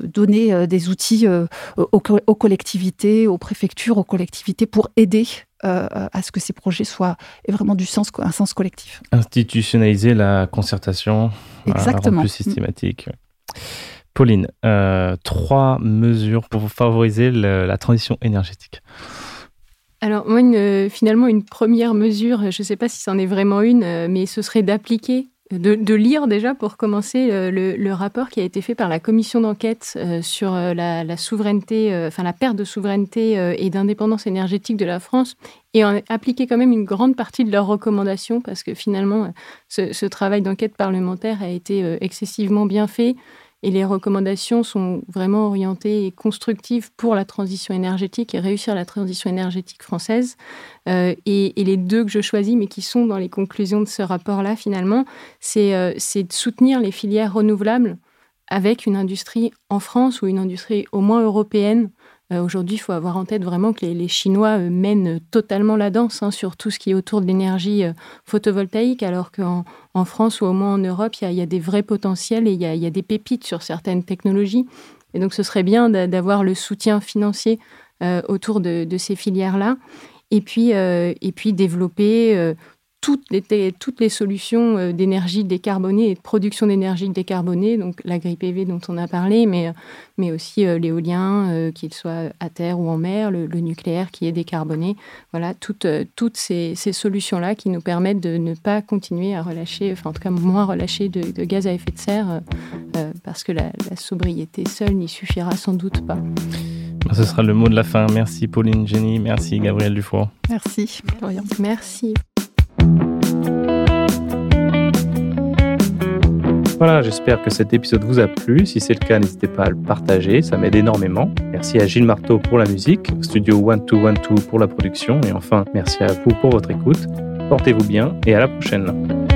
S1: donner euh, des outils euh, aux, collectivités, aux préfectures, aux collectivités pour aider à ce que ces projets soient aient vraiment du sens, un sens collectif.
S5: Institutionnaliser la concertation,
S1: Exactement.
S5: plus systématique. Pauline, trois mesures pour favoriser la transition énergétique.
S6: Alors moi, finalement, une première mesure, je ne sais pas si c'en est vraiment une, mais ce serait d'appliquer de, lire déjà pour commencer euh, le, rapport qui a été fait par la commission d'enquête euh, sur euh, la, souveraineté, enfin la perte de souveraineté et d'indépendance énergétique de la France et en appliquer quand même une grande partie de leurs recommandations parce que finalement ce travail d'enquête parlementaire a été excessivement bien fait et les recommandations sont vraiment orientées et constructives pour la transition énergétique et réussir la transition énergétique française. Euh, et, les deux que je choisis, mais qui sont dans les conclusions de ce rapport-là, finalement, c'est euh, de soutenir les filières renouvelables avec une industrie en France ou une industrie au moins européenne euh, aujourd'hui, il faut avoir en tête vraiment que les, Chinois euh, mènent totalement la danse hein, sur tout ce qui est autour de l'énergie euh, photovoltaïque, alors qu'en en France ou au moins en Europe, il y, a des vrais potentiels et il y, a, des pépites sur certaines technologies. Et donc, ce serait bien d'avoir le soutien financier autour de, ces filières-là. Et puis, et puis développer toutes les, toutes les solutions euh, d'énergie décarbonée et de production d'énergie décarbonée, donc l'agri-PV dont on a parlé, mais, mais aussi euh, l'éolien, euh, qu'il soit à terre ou en mer, le, nucléaire qui est décarboné. Voilà, toutes, toutes ces, ces solutions-là qui nous permettent de ne pas continuer à relâcher, enfin en tout cas moins relâcher de, gaz à effet de serre, parce que la, la sobriété seule n'y suffira sans doute pas.
S5: Ce sera le mot de la fin. Merci Pauline Jenny, merci Gabriel Dufour.
S1: Merci
S6: Florian. Merci.
S5: Voilà, j'espère que cet épisode vous a plu. Si c'est le cas, n'hésitez pas à le partager, ça m'aide énormément. Merci à Gilles Marteau pour la musique, Studio 1212 pour la production et enfin, merci à vous pour votre écoute. Portez-vous bien et à la prochaine.